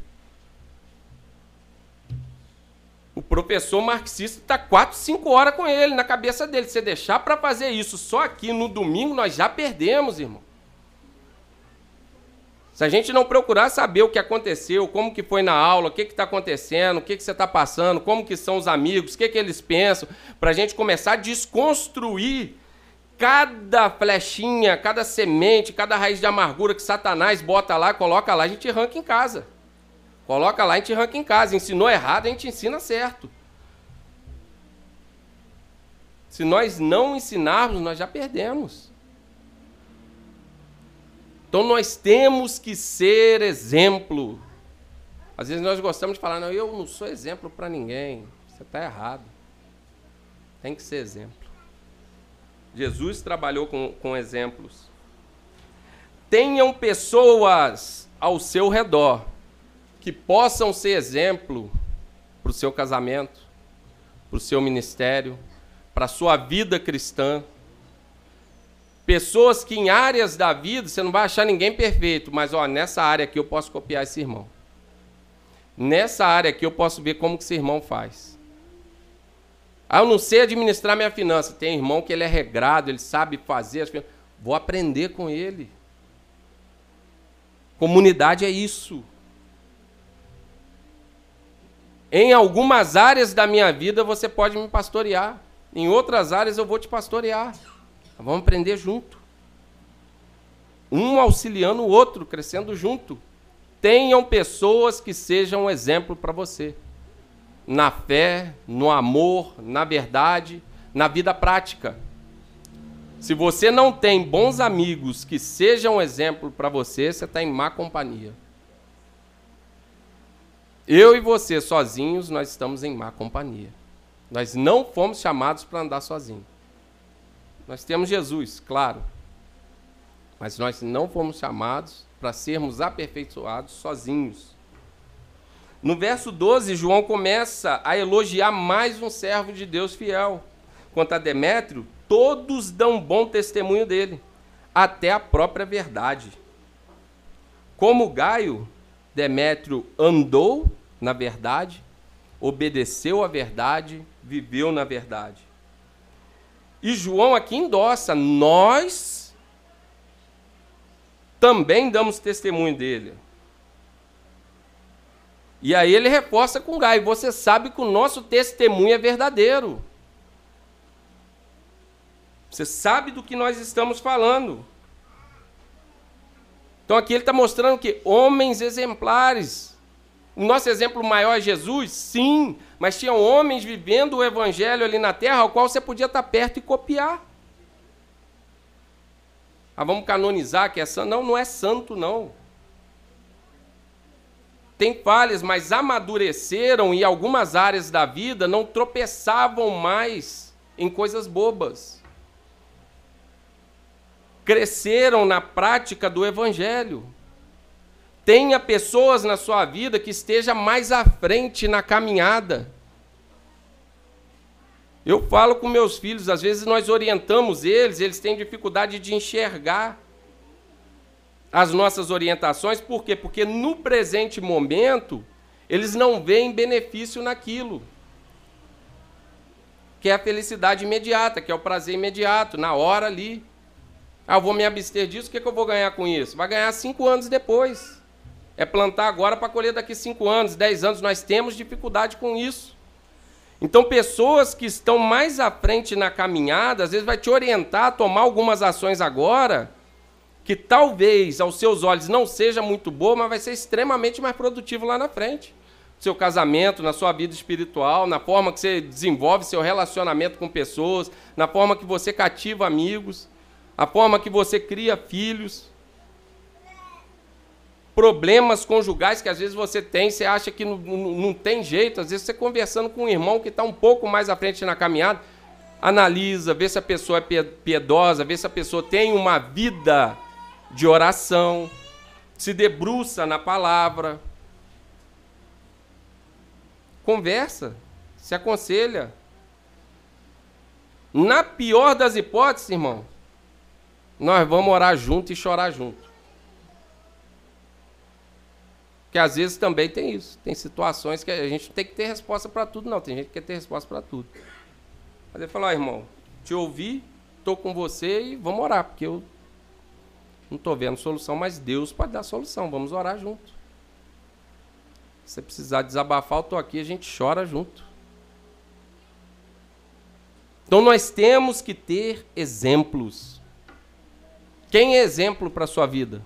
O professor marxista está quatro, cinco horas com ele na cabeça dele. Se deixar para fazer isso só aqui no domingo, nós já perdemos, irmão. Se a gente não procurar saber o que aconteceu, como que foi na aula, o que está acontecendo, o que, que você está passando, como que são os amigos, o que, que eles pensam, para a gente começar a desconstruir cada flechinha, cada semente, cada raiz de amargura que Satanás bota lá, coloca lá, a gente arranca em casa. Coloca lá, a gente arranca em casa. Ensinou errado, a gente ensina certo. Se nós não ensinarmos, nós já perdemos. Então nós temos que ser exemplo. Às vezes nós gostamos de falar, não, eu não sou exemplo para ninguém. Você está errado. Tem que ser exemplo. Jesus trabalhou com, com exemplos. Tenham pessoas ao seu redor que possam ser exemplo para o seu casamento, para o seu ministério, para a sua vida cristã. Pessoas que em áreas da vida você não vai achar ninguém perfeito, mas ó, nessa área aqui eu posso copiar esse irmão. Nessa área aqui eu posso ver como que esse irmão faz. Ah, eu não sei administrar minha finança. Tem irmão que ele é regrado, ele sabe fazer as finanças. Vou aprender com ele. Comunidade é isso. Em algumas áreas da minha vida você pode me pastorear. Em outras áreas eu vou te pastorear. Vamos aprender junto. Um auxiliando o outro, crescendo junto. Tenham pessoas que sejam um exemplo para você. Na fé, no amor, na verdade, na vida prática. Se você não tem bons amigos que sejam um exemplo para você, você está em má companhia. Eu e você sozinhos, nós estamos em má companhia. Nós não fomos chamados para andar sozinhos. Nós temos Jesus, claro. Mas nós não fomos chamados para sermos aperfeiçoados sozinhos. No verso 12, João começa a elogiar mais um servo de Deus fiel. Quanto a Demétrio, todos dão bom testemunho dele, até a própria verdade. Como Gaio, Demétrio andou na verdade, obedeceu à verdade, viveu na verdade. E João aqui endossa: nós também damos testemunho dele. E aí ele reforça com Gai: você sabe que o nosso testemunho é verdadeiro. Você sabe do que nós estamos falando. Então aqui ele está mostrando que homens exemplares. O nosso exemplo maior é Jesus? Sim, mas tinham homens vivendo o evangelho ali na terra, ao qual você podia estar perto e copiar. Ah, vamos canonizar que é santo? Não, não é santo, não. Tem falhas, mas amadureceram e algumas áreas da vida não tropeçavam mais em coisas bobas. cresceram na prática do Evangelho. Tenha pessoas na sua vida que esteja mais à frente na caminhada. Eu falo com meus filhos, às vezes nós orientamos eles, eles têm dificuldade de enxergar as nossas orientações, por quê? Porque no presente momento eles não veem benefício naquilo. Que é a felicidade imediata, que é o prazer imediato, na hora ali. Ah, eu vou me abster disso, o que, que eu vou ganhar com isso? Vai ganhar cinco anos depois. É plantar agora para colher daqui cinco anos, dez anos. Nós temos dificuldade com isso. Então, pessoas que estão mais à frente na caminhada, às vezes vai te orientar a tomar algumas ações agora, que talvez aos seus olhos não seja muito boa, mas vai ser extremamente mais produtivo lá na frente. Seu casamento, na sua vida espiritual, na forma que você desenvolve seu relacionamento com pessoas, na forma que você cativa amigos, a forma que você cria filhos problemas conjugais que às vezes você tem, você acha que não, tem jeito, às vezes você conversando com um irmão que está um pouco mais à frente na caminhada, analisa, vê se a pessoa é piedosa, vê se a pessoa tem uma vida de oração, se debruça na palavra. Conversa, se aconselha. Na pior das hipóteses, irmão, nós vamos orar junto e chorar junto. Porque às vezes também tem isso. Tem situações que a gente tem que ter resposta para tudo, não. Tem gente que quer ter resposta para tudo. Mas ele falou, ah, irmão, te ouvi, estou com você e vamos orar, porque eu não estou vendo solução, mas Deus pode dar solução. Vamos orar junto. Se você precisar desabafar, eu estou aqui, a gente chora junto. Então nós temos que ter exemplos. Quem é exemplo para a sua vida?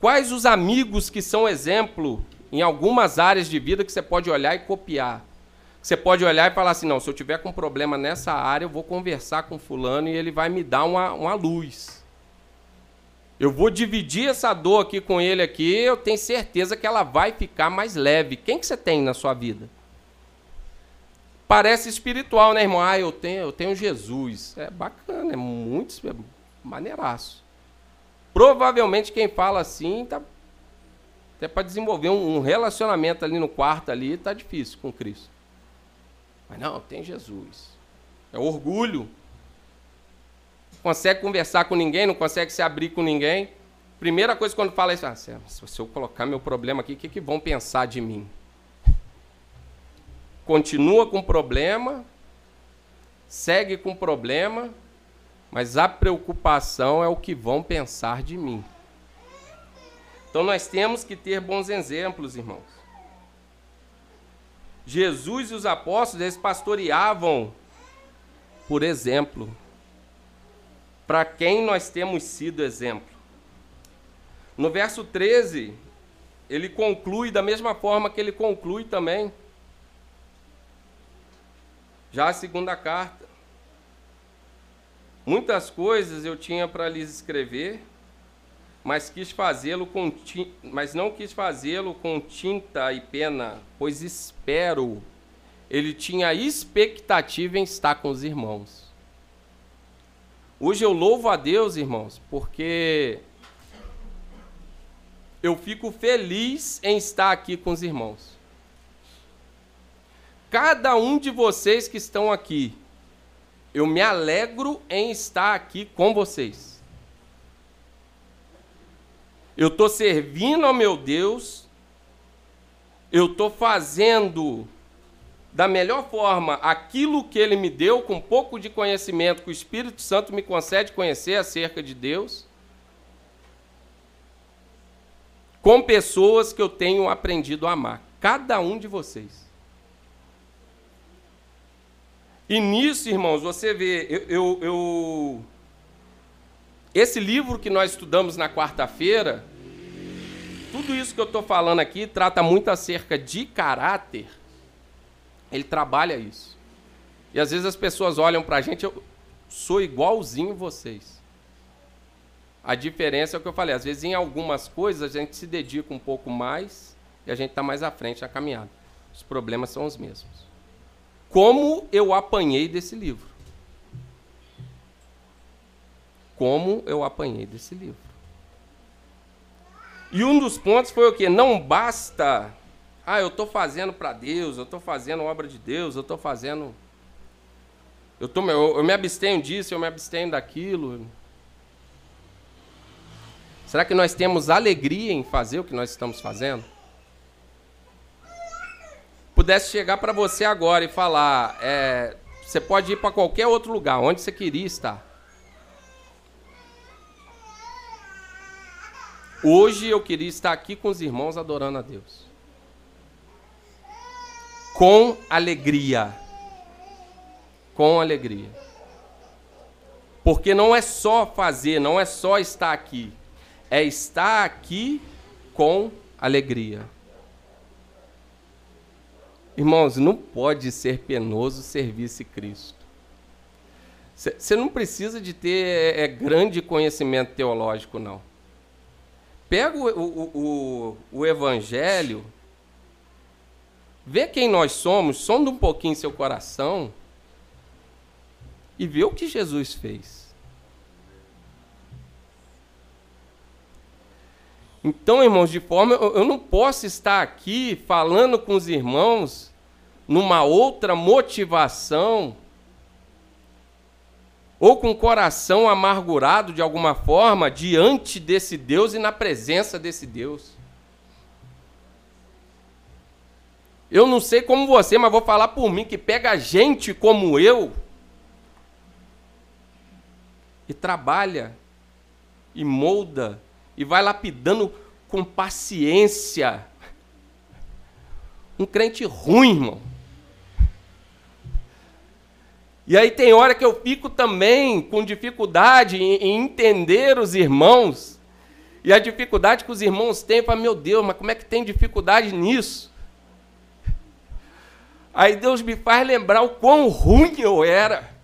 Quais os amigos que são exemplo em algumas áreas de vida que você pode olhar e copiar? Você pode olhar e falar assim: não, se eu tiver com problema nessa área, eu vou conversar com Fulano e ele vai me dar uma, uma luz. Eu vou dividir essa dor aqui com ele aqui, eu tenho certeza que ela vai ficar mais leve. Quem que você tem na sua vida? Parece espiritual, né, irmão? Ah, eu tenho, eu tenho Jesus. É bacana, é muito é maneiraço. Provavelmente quem fala assim tá até para desenvolver um, relacionamento ali no quarto ali tá difícil com Cristo. Mas não, tem Jesus. É orgulho. Consegue conversar com ninguém, não consegue se abrir com ninguém. Primeira coisa quando fala isso, ah, se eu colocar meu problema aqui, o que, que vão pensar de mim? Continua com o problema, segue com o problema, mas a preocupação é o que vão pensar de mim. Então nós temos que ter bons exemplos, irmãos. Jesus e os apóstolos, eles pastoreavam por exemplo. Para quem nós temos sido exemplo? No verso 13, ele conclui da mesma forma que ele conclui também. Já a segunda carta. Muitas coisas eu tinha para lhes escrever, mas quis fazê-lo com mas não quis fazê-lo com tinta e pena, pois espero. Ele tinha expectativa em estar com os irmãos. Hoje eu louvo a Deus, irmãos, porque eu fico feliz em estar aqui com os irmãos. Cada um de vocês que estão aqui, eu me alegro em estar aqui com vocês. Eu estou servindo ao meu Deus, eu estou fazendo da melhor forma aquilo que Ele me deu, com um pouco de conhecimento que o Espírito Santo me concede conhecer acerca de Deus, com pessoas que eu tenho aprendido a amar, cada um de vocês. E nisso, irmãos, você vê, eu, eu, eu... esse livro que nós estudamos na quarta-feira, tudo isso que eu estou falando aqui trata muito acerca de caráter. Ele trabalha isso. E às vezes as pessoas olham para a gente, eu sou igualzinho vocês. A diferença é o que eu falei, às vezes em algumas coisas a gente se dedica um pouco mais e a gente está mais à frente na caminhada. Os problemas são os mesmos como eu apanhei desse livro. como eu apanhei desse livro. E um dos pontos foi o que? Não basta, ah, eu estou fazendo para Deus, eu estou fazendo obra de Deus, eu estou fazendo. Eu, tô, eu, eu me abstenho disso, eu me abstenho daquilo. Será que nós temos alegria em fazer o que nós estamos fazendo? Pudesse chegar para você agora e falar, é, você pode ir para qualquer outro lugar, onde você queria estar. Hoje eu queria estar aqui com os irmãos adorando a Deus. Com alegria. Com alegria. Porque não é só fazer, não é só estar aqui. É estar aqui com alegria. Irmãos, não pode ser penoso servir-se Cristo. Você não precisa de ter é, grande conhecimento teológico, não. Pega o, o, o, o Evangelho, vê quem nós somos, sonda um pouquinho seu coração e vê o que Jesus fez. Então, irmãos, de forma eu não posso estar aqui falando com os irmãos numa outra motivação ou com o coração amargurado de alguma forma diante desse Deus e na presença desse Deus. Eu não sei como você, mas vou falar por mim que pega gente como eu e trabalha e molda e vai lapidando com paciência. Um crente ruim, irmão. E aí tem hora que eu fico também com dificuldade em, entender os irmãos. E a dificuldade que os irmãos têm, para meu Deus, mas como é que tem dificuldade nisso? Aí Deus me faz lembrar o quão ruim eu era.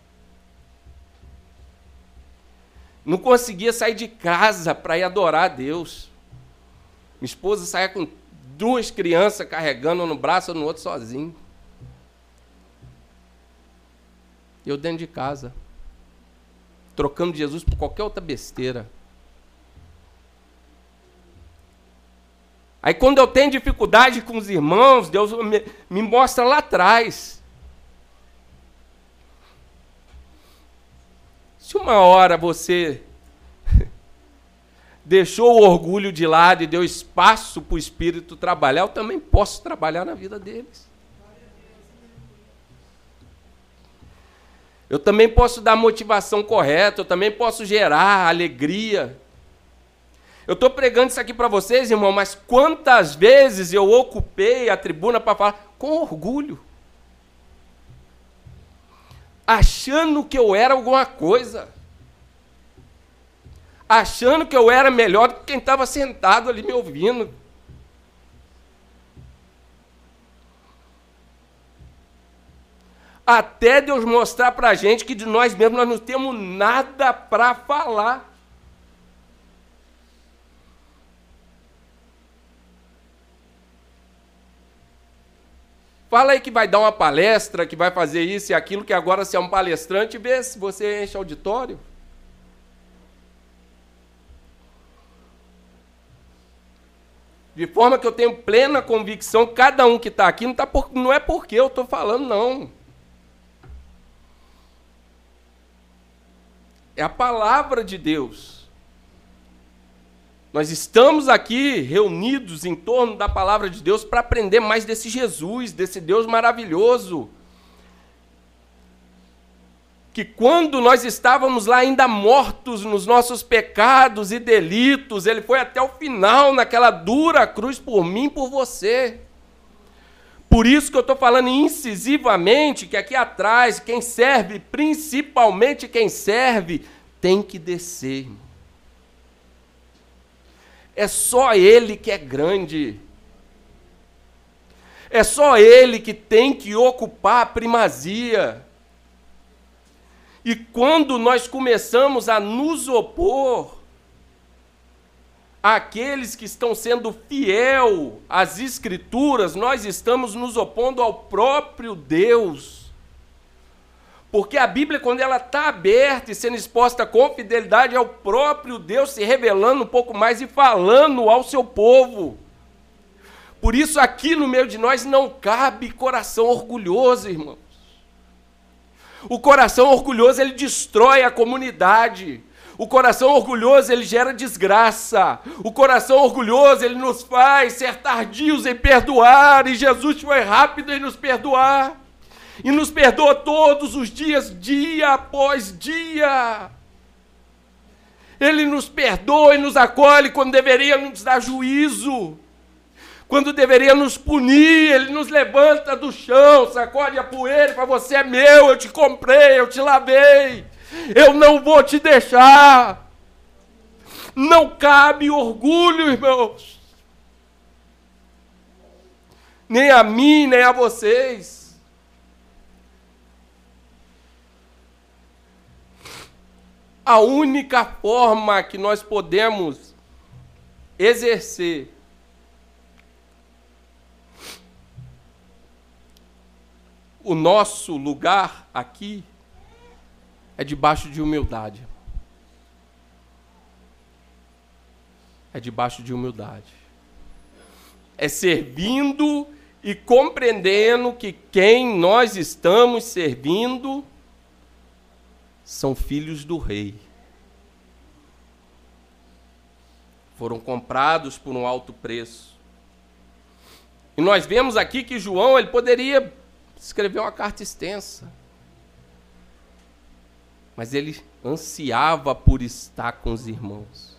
Não conseguia sair de casa para ir adorar a Deus. Minha esposa saía com duas crianças carregando no braço no outro sozinho. Eu dentro de casa, trocando Jesus por qualquer outra besteira. Aí quando eu tenho dificuldade com os irmãos, Deus me, me mostra lá atrás. Se uma hora você deixou o orgulho de lado e deu espaço para o Espírito trabalhar, eu também posso trabalhar na vida deles. Eu também posso dar motivação correta, eu também posso gerar alegria. Eu estou pregando isso aqui para vocês, irmão, mas quantas vezes eu ocupei a tribuna para falar com orgulho, achando que eu era alguma coisa, achando que eu era melhor do que quem estava sentado ali me ouvindo. até Deus mostrar para a gente que de nós mesmos nós não temos nada para falar. Fala aí que vai dar uma palestra, que vai fazer isso e aquilo, que agora você é um palestrante, vê se você enche auditório. De forma que eu tenho plena convicção, cada um que está aqui não, tá por, não é porque eu estou falando, não. é a palavra de Deus. Nós estamos aqui reunidos em torno da palavra de Deus para aprender mais desse Jesus, desse Deus maravilhoso. Que quando nós estávamos lá ainda mortos nos nossos pecados e delitos, Ele foi até o final naquela dura cruz por mim por você. Por isso que eu estou falando incisivamente que aqui atrás, quem serve, principalmente quem serve, tem que descer. É só Ele que é grande. É só Ele que tem que ocupar a primazia. E quando nós começamos a nos opor, aqueles que estão sendo fiel às Escrituras, nós estamos nos opondo ao próprio Deus. Porque a Bíblia, quando ela está aberta e sendo exposta com fidelidade, é o próprio Deus se revelando um pouco mais e falando ao seu povo. Por isso, aqui no meio de nós não cabe coração orgulhoso, irmãos. O coração orgulhoso ele destrói a comunidade. O coração orgulhoso ele gera desgraça. O coração orgulhoso ele nos faz ser tardios em perdoar. E Jesus foi rápido em nos perdoar. E nos perdoa todos os dias, dia após dia. Ele nos perdoa e nos acolhe quando deveria nos dar juízo. Quando deveria nos punir, ele nos levanta do chão, sacode a poeira para você é meu, eu te comprei, eu te lavei. Eu não vou te deixar. Não cabe orgulho, irmãos. Nem a mim, nem a vocês. A única forma que nós podemos exercer o nosso lugar aqui é debaixo de humildade. É debaixo de humildade. É servindo e compreendendo que quem nós estamos servindo são filhos do rei. Foram comprados por um alto preço. E nós vemos aqui que João ele poderia escrever uma carta extensa mas ele ansiava por estar com os irmãos.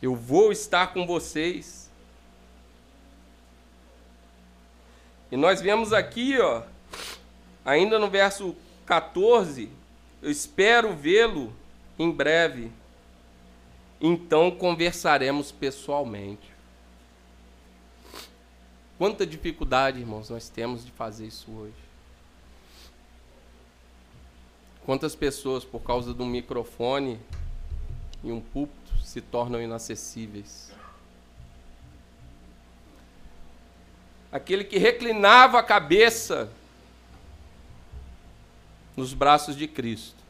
Eu vou estar com vocês. E nós vemos aqui, ó, ainda no verso 14, eu espero vê-lo em breve. Então conversaremos pessoalmente. Quanta dificuldade, irmãos, nós temos de fazer isso hoje. Quantas pessoas, por causa de um microfone e um púlpito, se tornam inacessíveis? Aquele que reclinava a cabeça nos braços de Cristo.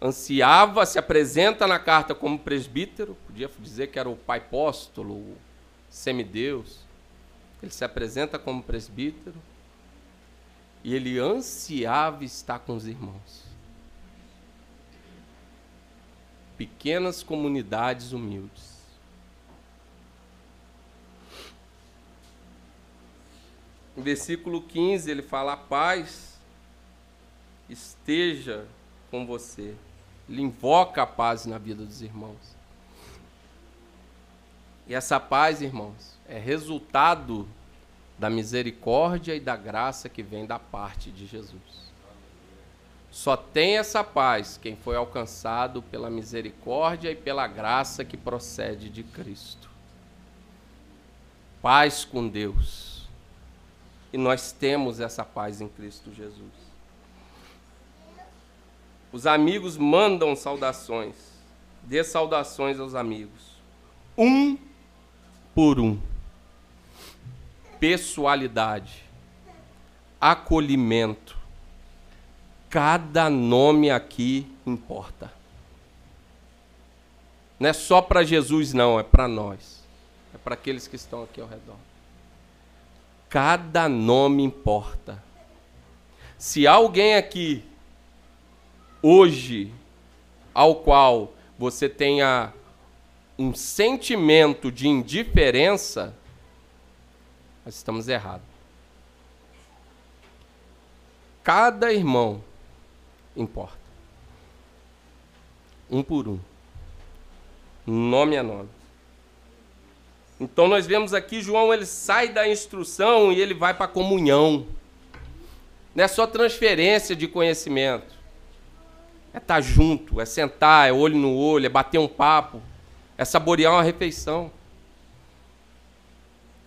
Ansiava, se apresenta na carta como presbítero, podia dizer que era o pai apóstolo, o semideus. Ele se apresenta como presbítero e ele ansiava estar com os irmãos. Pequenas comunidades humildes. No versículo 15 ele fala: paz esteja com você. Ele invoca a paz na vida dos irmãos. E essa paz, irmãos, é resultado da misericórdia e da graça que vem da parte de Jesus. Só tem essa paz quem foi alcançado pela misericórdia e pela graça que procede de Cristo. Paz com Deus. E nós temos essa paz em Cristo Jesus. Os amigos mandam saudações. Dê saudações aos amigos. Um por um pessoalidade, acolhimento. Cada nome aqui importa. Não é só para Jesus, não, é para nós. É para aqueles que estão aqui ao redor. Cada nome importa. Se alguém aqui, hoje, ao qual você tenha um sentimento de indiferença, nós estamos errados. Cada irmão importa. Um por um. Nome a nome. Então nós vemos aqui João, ele sai da instrução e ele vai para a comunhão. Não é só transferência de conhecimento. É estar tá junto, é sentar, é olho no olho, é bater um papo, é saborear uma refeição.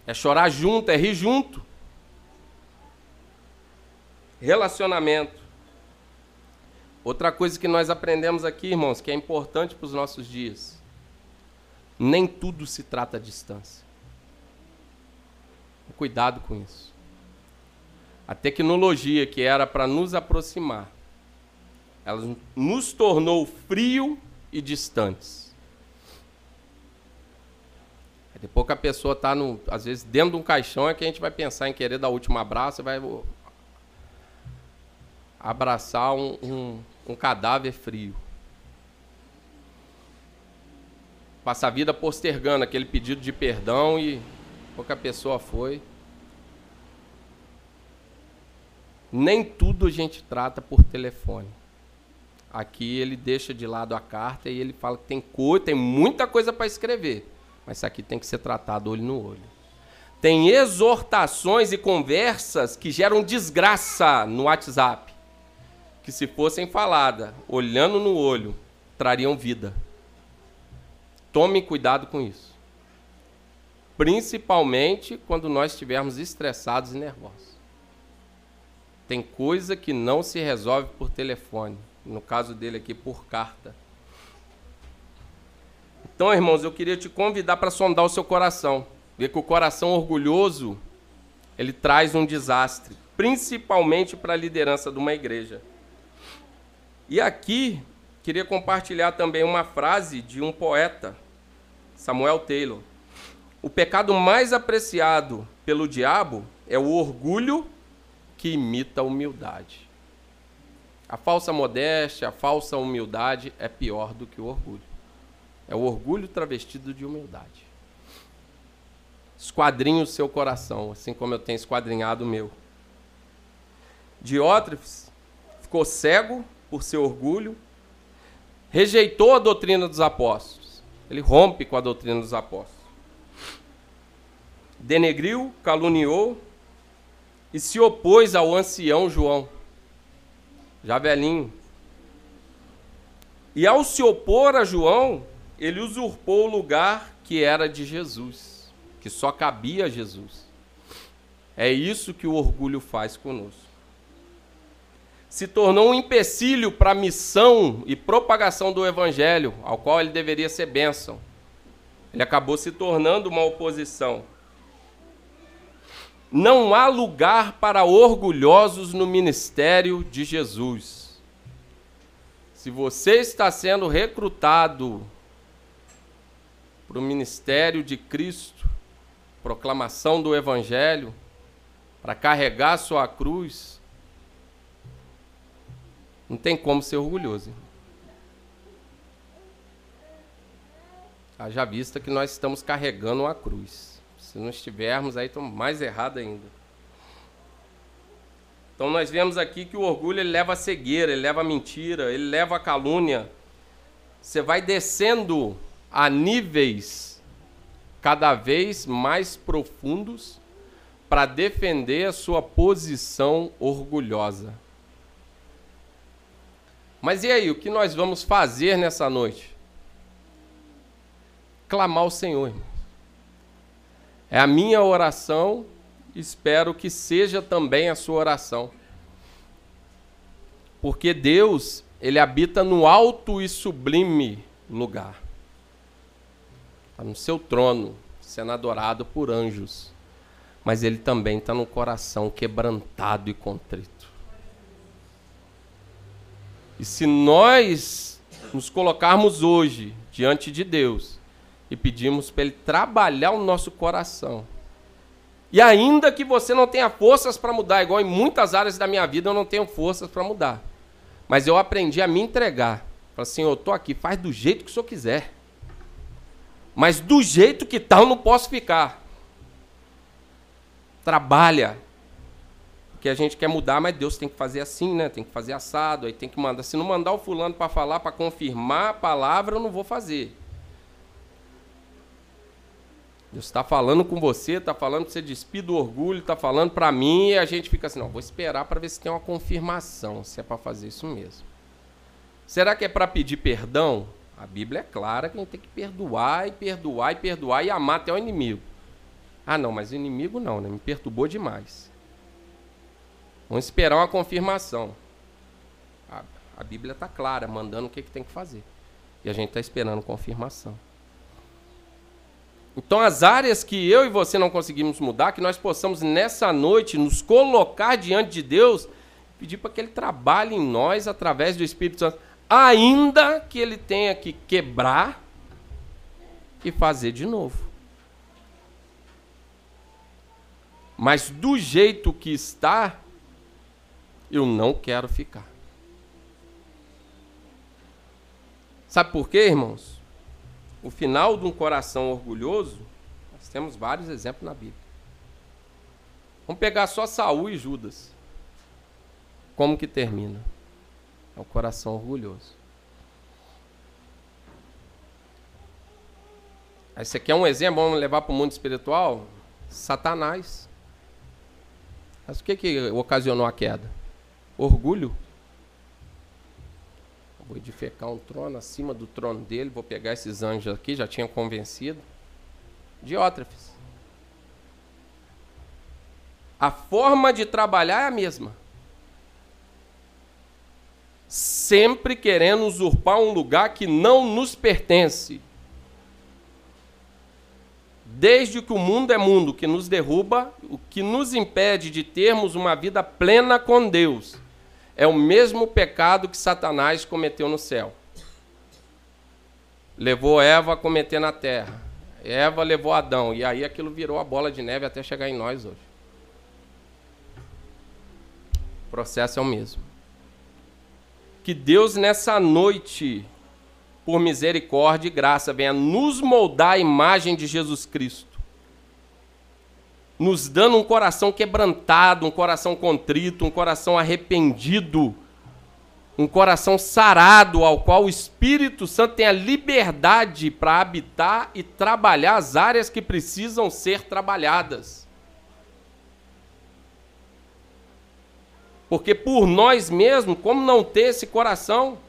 É chorar junto, é rir junto. Relacionamento. Outra coisa que nós aprendemos aqui, irmãos, que é importante para os nossos dias. Nem tudo se trata à distância. Cuidado com isso. A tecnologia que era para nos aproximar, ela nos tornou frio e distantes. Depois que a pessoa está, às vezes, dentro de um caixão, é que a gente vai pensar em querer dar o último abraço e vai abraçar um, um, um cadáver frio. Passa a vida postergando aquele pedido de perdão e pouca pessoa foi. Nem tudo a gente trata por telefone. Aqui ele deixa de lado a carta e ele fala que tem coisa, tem muita coisa para escrever, mas isso aqui tem que ser tratado olho no olho. Tem exortações e conversas que geram desgraça no WhatsApp, que se fossem faladas olhando no olho, trariam vida. Tome cuidado com isso. Principalmente quando nós estivermos estressados e nervosos. Tem coisa que não se resolve por telefone. No caso dele aqui, por carta. Então, irmãos, eu queria te convidar para sondar o seu coração. Ver que o coração orgulhoso, ele traz um desastre. Principalmente para a liderança de uma igreja. E aqui, queria compartilhar também uma frase de um poeta Samuel Taylor. O pecado mais apreciado pelo diabo é o orgulho que imita a humildade. A falsa modéstia, a falsa humildade é pior do que o orgulho. É o orgulho travestido de humildade. Esquadrinhe o seu coração, assim como eu tenho esquadrinhado o meu. Diótrefes ficou cego por seu orgulho, rejeitou a doutrina dos apóstolos ele rompe com a doutrina dos apóstolos. Denegriu, caluniou e se opôs ao ancião João, já velhinho. E ao se opor a João, ele usurpou o lugar que era de Jesus, que só cabia a Jesus. É isso que o orgulho faz conosco se tornou um empecilho para a missão e propagação do evangelho, ao qual ele deveria ser bênção. Ele acabou se tornando uma oposição. Não há lugar para orgulhosos no ministério de Jesus. Se você está sendo recrutado para o ministério de Cristo, proclamação do Evangelho, para carregar sua cruz, não tem como ser orgulhoso. Haja vista que nós estamos carregando uma cruz. Se não estivermos, aí estamos mais errados ainda. Então nós vemos aqui que o orgulho ele leva a cegueira, ele leva a mentira, ele leva a calúnia. Você vai descendo a níveis cada vez mais profundos para defender a sua posição orgulhosa. Mas e aí, o que nós vamos fazer nessa noite? Clamar ao Senhor. É a minha oração, espero que seja também a sua oração. Porque Deus, ele habita no alto e sublime lugar. Está no seu trono, sendo adorado por anjos. Mas ele também está no coração quebrantado e contrito. E se nós nos colocarmos hoje diante de Deus e pedirmos para Ele trabalhar o nosso coração, e ainda que você não tenha forças para mudar, igual em muitas áreas da minha vida eu não tenho forças para mudar, mas eu aprendi a me entregar. Falei assim, eu estou aqui, faz do jeito que o senhor quiser. Mas do jeito que tal, tá, não posso ficar. Trabalha, que a gente quer mudar, mas Deus tem que fazer assim, né? Tem que fazer assado, aí tem que mandar. Se não mandar o fulano para falar, para confirmar a palavra, eu não vou fazer. Deus está falando com você, está falando que você despida do orgulho, está falando para mim e a gente fica assim, não, vou esperar para ver se tem uma confirmação, se é para fazer isso mesmo. Será que é para pedir perdão? A Bíblia é clara que a gente tem que perdoar e perdoar e perdoar e amar até o inimigo. Ah, não, mas o inimigo não, né? Me perturbou demais. Vamos esperar uma confirmação. A, a Bíblia está clara, mandando o que, que tem que fazer. E a gente está esperando confirmação. Então, as áreas que eu e você não conseguimos mudar, que nós possamos nessa noite nos colocar diante de Deus, pedir para que Ele trabalhe em nós através do Espírito Santo, ainda que Ele tenha que quebrar e fazer de novo. Mas do jeito que está, eu não quero ficar. Sabe por quê, irmãos? O final de um coração orgulhoso, nós temos vários exemplos na Bíblia. Vamos pegar só Saul e Judas. Como que termina? É o coração orgulhoso. Aí você quer um exemplo, vamos levar para o mundo espiritual? Satanás. Mas o que, que ocasionou a queda? Orgulho. Vou edificar um trono acima do trono dele, vou pegar esses anjos aqui, já tinha convencido. Diótrefes. A forma de trabalhar é a mesma. Sempre querendo usurpar um lugar que não nos pertence. Desde que o mundo é mundo, que nos derruba, o que nos impede de termos uma vida plena com Deus é o mesmo pecado que Satanás cometeu no céu. Levou Eva a cometer na terra. Eva levou Adão. E aí aquilo virou a bola de neve até chegar em nós hoje. O processo é o mesmo. Que Deus nessa noite, por misericórdia e graça, venha nos moldar a imagem de Jesus Cristo nos dando um coração quebrantado, um coração contrito, um coração arrependido, um coração sarado, ao qual o Espírito Santo tem a liberdade para habitar e trabalhar as áreas que precisam ser trabalhadas. Porque por nós mesmos, como não ter esse coração?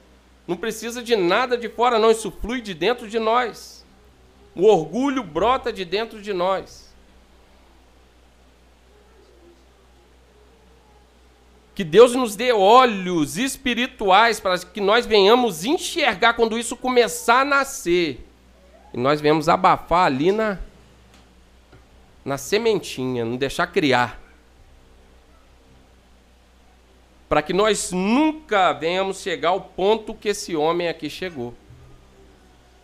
Não precisa de nada de fora, não, isso flui de dentro de nós. O orgulho brota de dentro de nós. Que Deus nos dê olhos espirituais para que nós venhamos enxergar quando isso começar a nascer. E nós venhamos abafar ali na, na sementinha, não deixar criar. Para que nós nunca venhamos chegar ao ponto que esse homem aqui chegou.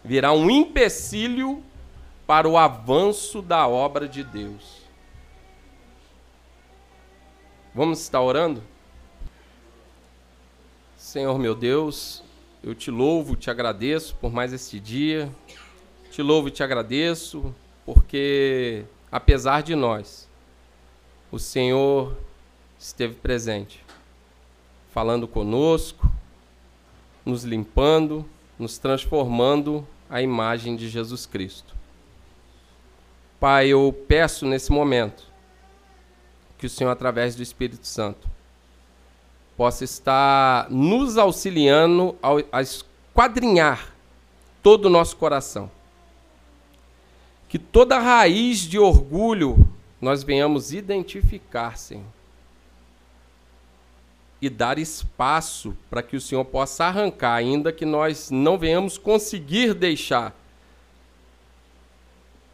Virar um empecilho para o avanço da obra de Deus. Vamos estar orando? Senhor meu Deus, eu te louvo, te agradeço por mais este dia. Te louvo e te agradeço porque, apesar de nós, o Senhor esteve presente, falando conosco, nos limpando, nos transformando à imagem de Jesus Cristo. Pai, eu peço nesse momento que o Senhor, através do Espírito Santo, possa estar nos auxiliando a esquadrinhar todo o nosso coração. Que toda raiz de orgulho nós venhamos identificar, Senhor. E dar espaço para que o Senhor possa arrancar, ainda que nós não venhamos conseguir deixar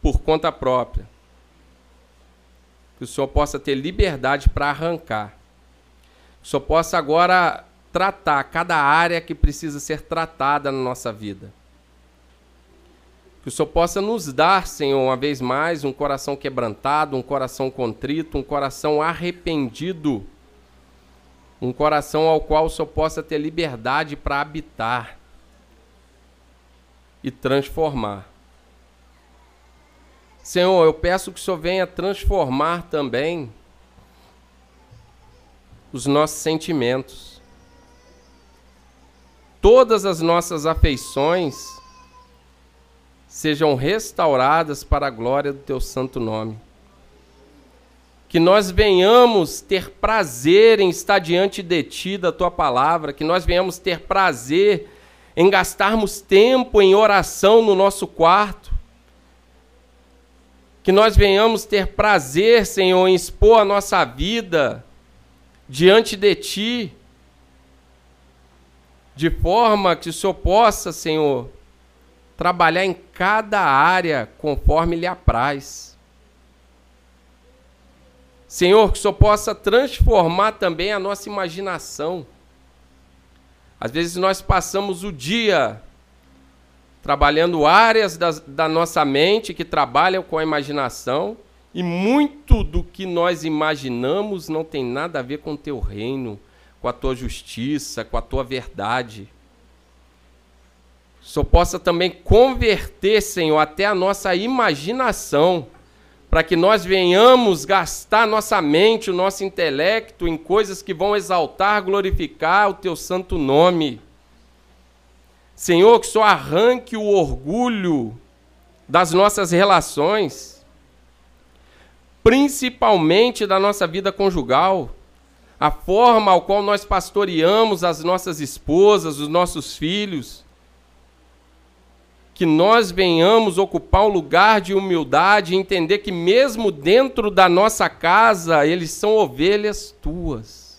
por conta própria. Que o Senhor possa ter liberdade para arrancar só possa agora tratar cada área que precisa ser tratada na nossa vida. Que o Senhor possa nos dar, Senhor, uma vez mais, um coração quebrantado, um coração contrito, um coração arrependido, um coração ao qual o Senhor possa ter liberdade para habitar e transformar. Senhor, eu peço que o Senhor venha transformar também os nossos sentimentos. Todas as nossas afeições sejam restauradas para a glória do teu santo nome. Que nós venhamos ter prazer em estar diante de ti, da tua palavra, que nós venhamos ter prazer em gastarmos tempo em oração no nosso quarto. Que nós venhamos ter prazer, Senhor, em expor a nossa vida diante de ti, de forma que o Senhor possa, Senhor, trabalhar em cada área conforme lhe apraz. Senhor, que o Senhor possa transformar também a nossa imaginação. Às vezes nós passamos o dia trabalhando áreas da, da nossa mente que trabalham com a imaginação, e muito do que nós imaginamos não tem nada a ver com o teu reino, com a tua justiça, com a tua verdade. Só possa também converter, Senhor, até a nossa imaginação, para que nós venhamos gastar nossa mente, o nosso intelecto em coisas que vão exaltar, glorificar o teu santo nome. Senhor, que só arranque o orgulho das nossas relações, principalmente da nossa vida conjugal, a forma ao qual nós pastoreamos as nossas esposas, os nossos filhos, que nós venhamos ocupar um lugar de humildade e entender que, mesmo dentro da nossa casa, eles são ovelhas tuas.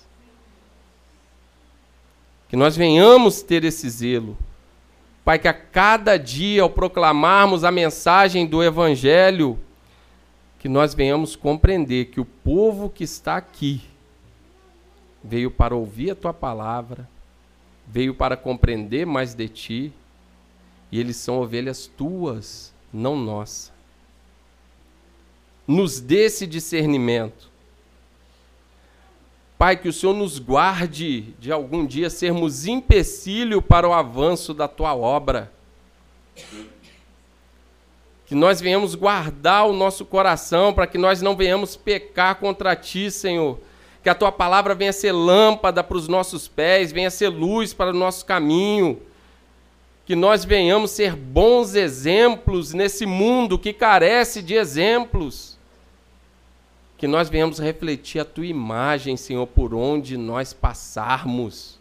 Que nós venhamos ter esse zelo. Pai, que a cada dia, ao proclamarmos a mensagem do Evangelho, que nós venhamos compreender que o povo que está aqui veio para ouvir a tua palavra, veio para compreender mais de ti, e eles são ovelhas tuas, não nossa. Nos dê esse discernimento Pai, que o Senhor nos guarde de algum dia sermos empecilho para o avanço da tua obra. Que nós venhamos guardar o nosso coração para que nós não venhamos pecar contra ti, Senhor. Que a tua palavra venha ser lâmpada para os nossos pés, venha ser luz para o nosso caminho. Que nós venhamos ser bons exemplos nesse mundo que carece de exemplos que nós venhamos refletir a tua imagem, Senhor, por onde nós passarmos.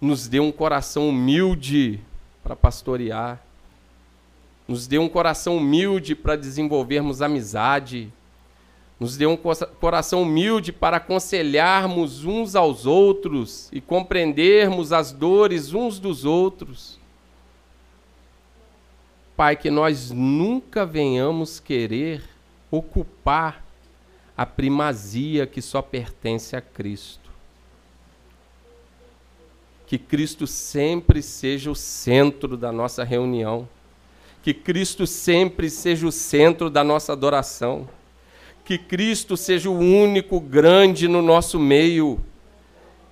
Nos dê um coração humilde para pastorear. Nos dê um coração humilde para desenvolvermos amizade. Nos dê um coração humilde para aconselharmos uns aos outros e compreendermos as dores uns dos outros. Pai, que nós nunca venhamos querer ocupar a primazia que só pertence a Cristo. Que Cristo sempre seja o centro da nossa reunião. Que Cristo sempre seja o centro da nossa adoração. Que Cristo seja o único grande no nosso meio.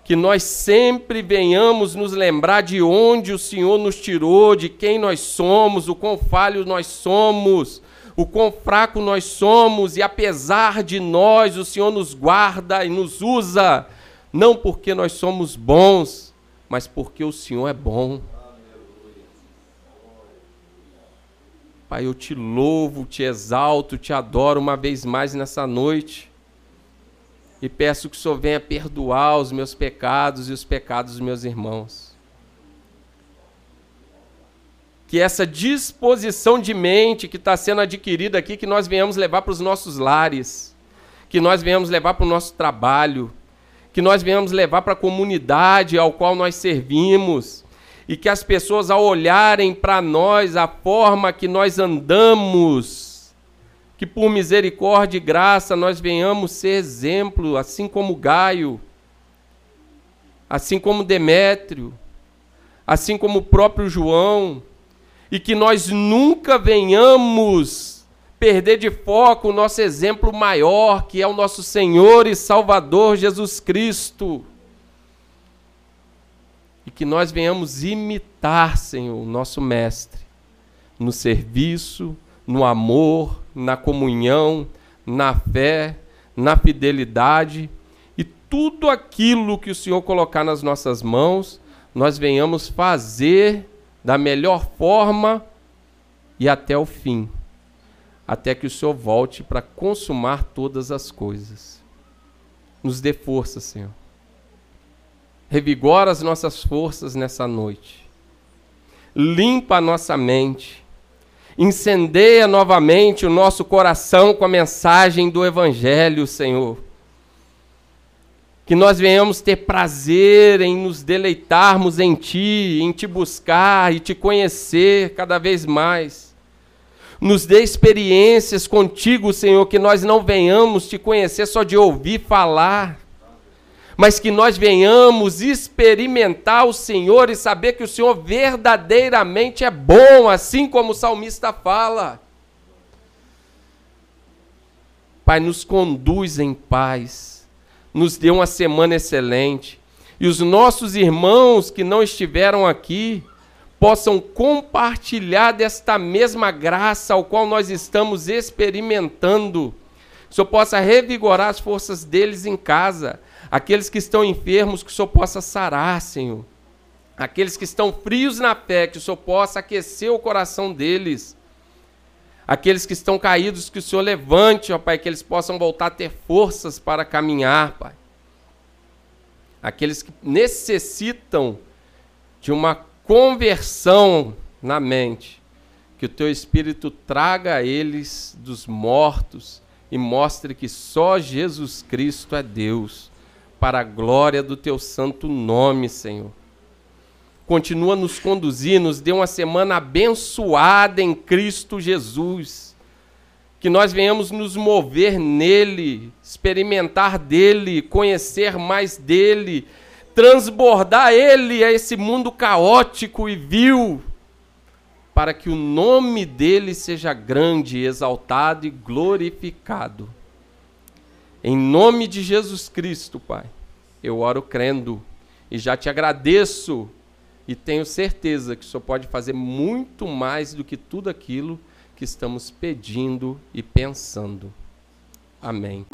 Que nós sempre venhamos nos lembrar de onde o Senhor nos tirou, de quem nós somos, o quão falhos nós somos, o quão fraco nós somos e apesar de nós, o Senhor nos guarda e nos usa, não porque nós somos bons, mas porque o Senhor é bom. Pai, eu te louvo, te exalto, te adoro uma vez mais nessa noite. E peço que o Senhor venha perdoar os meus pecados e os pecados dos meus irmãos que essa disposição de mente que está sendo adquirida aqui, que nós venhamos levar para os nossos lares, que nós venhamos levar para o nosso trabalho, que nós venhamos levar para a comunidade ao qual nós servimos, e que as pessoas, ao olharem para nós, a forma que nós andamos, que por misericórdia e graça nós venhamos ser exemplo, assim como Gaio, assim como Demétrio, assim como o próprio João, e que nós nunca venhamos perder de foco o nosso exemplo maior, que é o nosso Senhor e Salvador Jesus Cristo. E que nós venhamos imitar, Senhor, o nosso Mestre, no serviço, no amor, na comunhão, na fé, na fidelidade e tudo aquilo que o Senhor colocar nas nossas mãos, nós venhamos fazer da melhor forma e até o fim, até que o Senhor volte para consumar todas as coisas. Nos dê força, Senhor. Revigora as nossas forças nessa noite. Limpa a nossa mente. Incendeia novamente o nosso coração com a mensagem do Evangelho, Senhor. Que nós venhamos ter prazer em nos deleitarmos em Ti, em Te buscar e Te conhecer cada vez mais. Nos dê experiências contigo, Senhor, que nós não venhamos Te conhecer só de ouvir falar, mas que nós venhamos experimentar o Senhor e saber que o Senhor verdadeiramente é bom, assim como o salmista fala. Pai, nos conduz em paz, nos dê uma semana excelente, e os nossos irmãos que não estiveram aqui possam compartilhar desta mesma graça ao qual nós estamos experimentando. Que o Senhor possa revigorar as forças deles em casa Aqueles que estão enfermos, que o Senhor possa sarar, Senhor. Aqueles que estão frios na fé, que o Senhor possa aquecer o coração deles. Aqueles que estão caídos, que o Senhor levante, ó Pai, que eles possam voltar a ter forças para caminhar, Pai. Aqueles que necessitam de uma conversão na mente, que o Teu Espírito traga a eles dos mortos e mostre que só Jesus Cristo é Deus para a glória do teu santo nome, Senhor. Continua nos conduzir, nos dê uma semana abençoada em Cristo Jesus. Que nós venhamos nos mover nele, experimentar dele, conhecer mais dele, transbordar ele a esse mundo caótico e vil, para que o nome dele seja grande, exaltado e glorificado. Em nome de Jesus Cristo, Pai, eu oro crendo e já te agradeço e tenho certeza que o Senhor pode fazer muito mais do que tudo aquilo que estamos pedindo e pensando. Amém.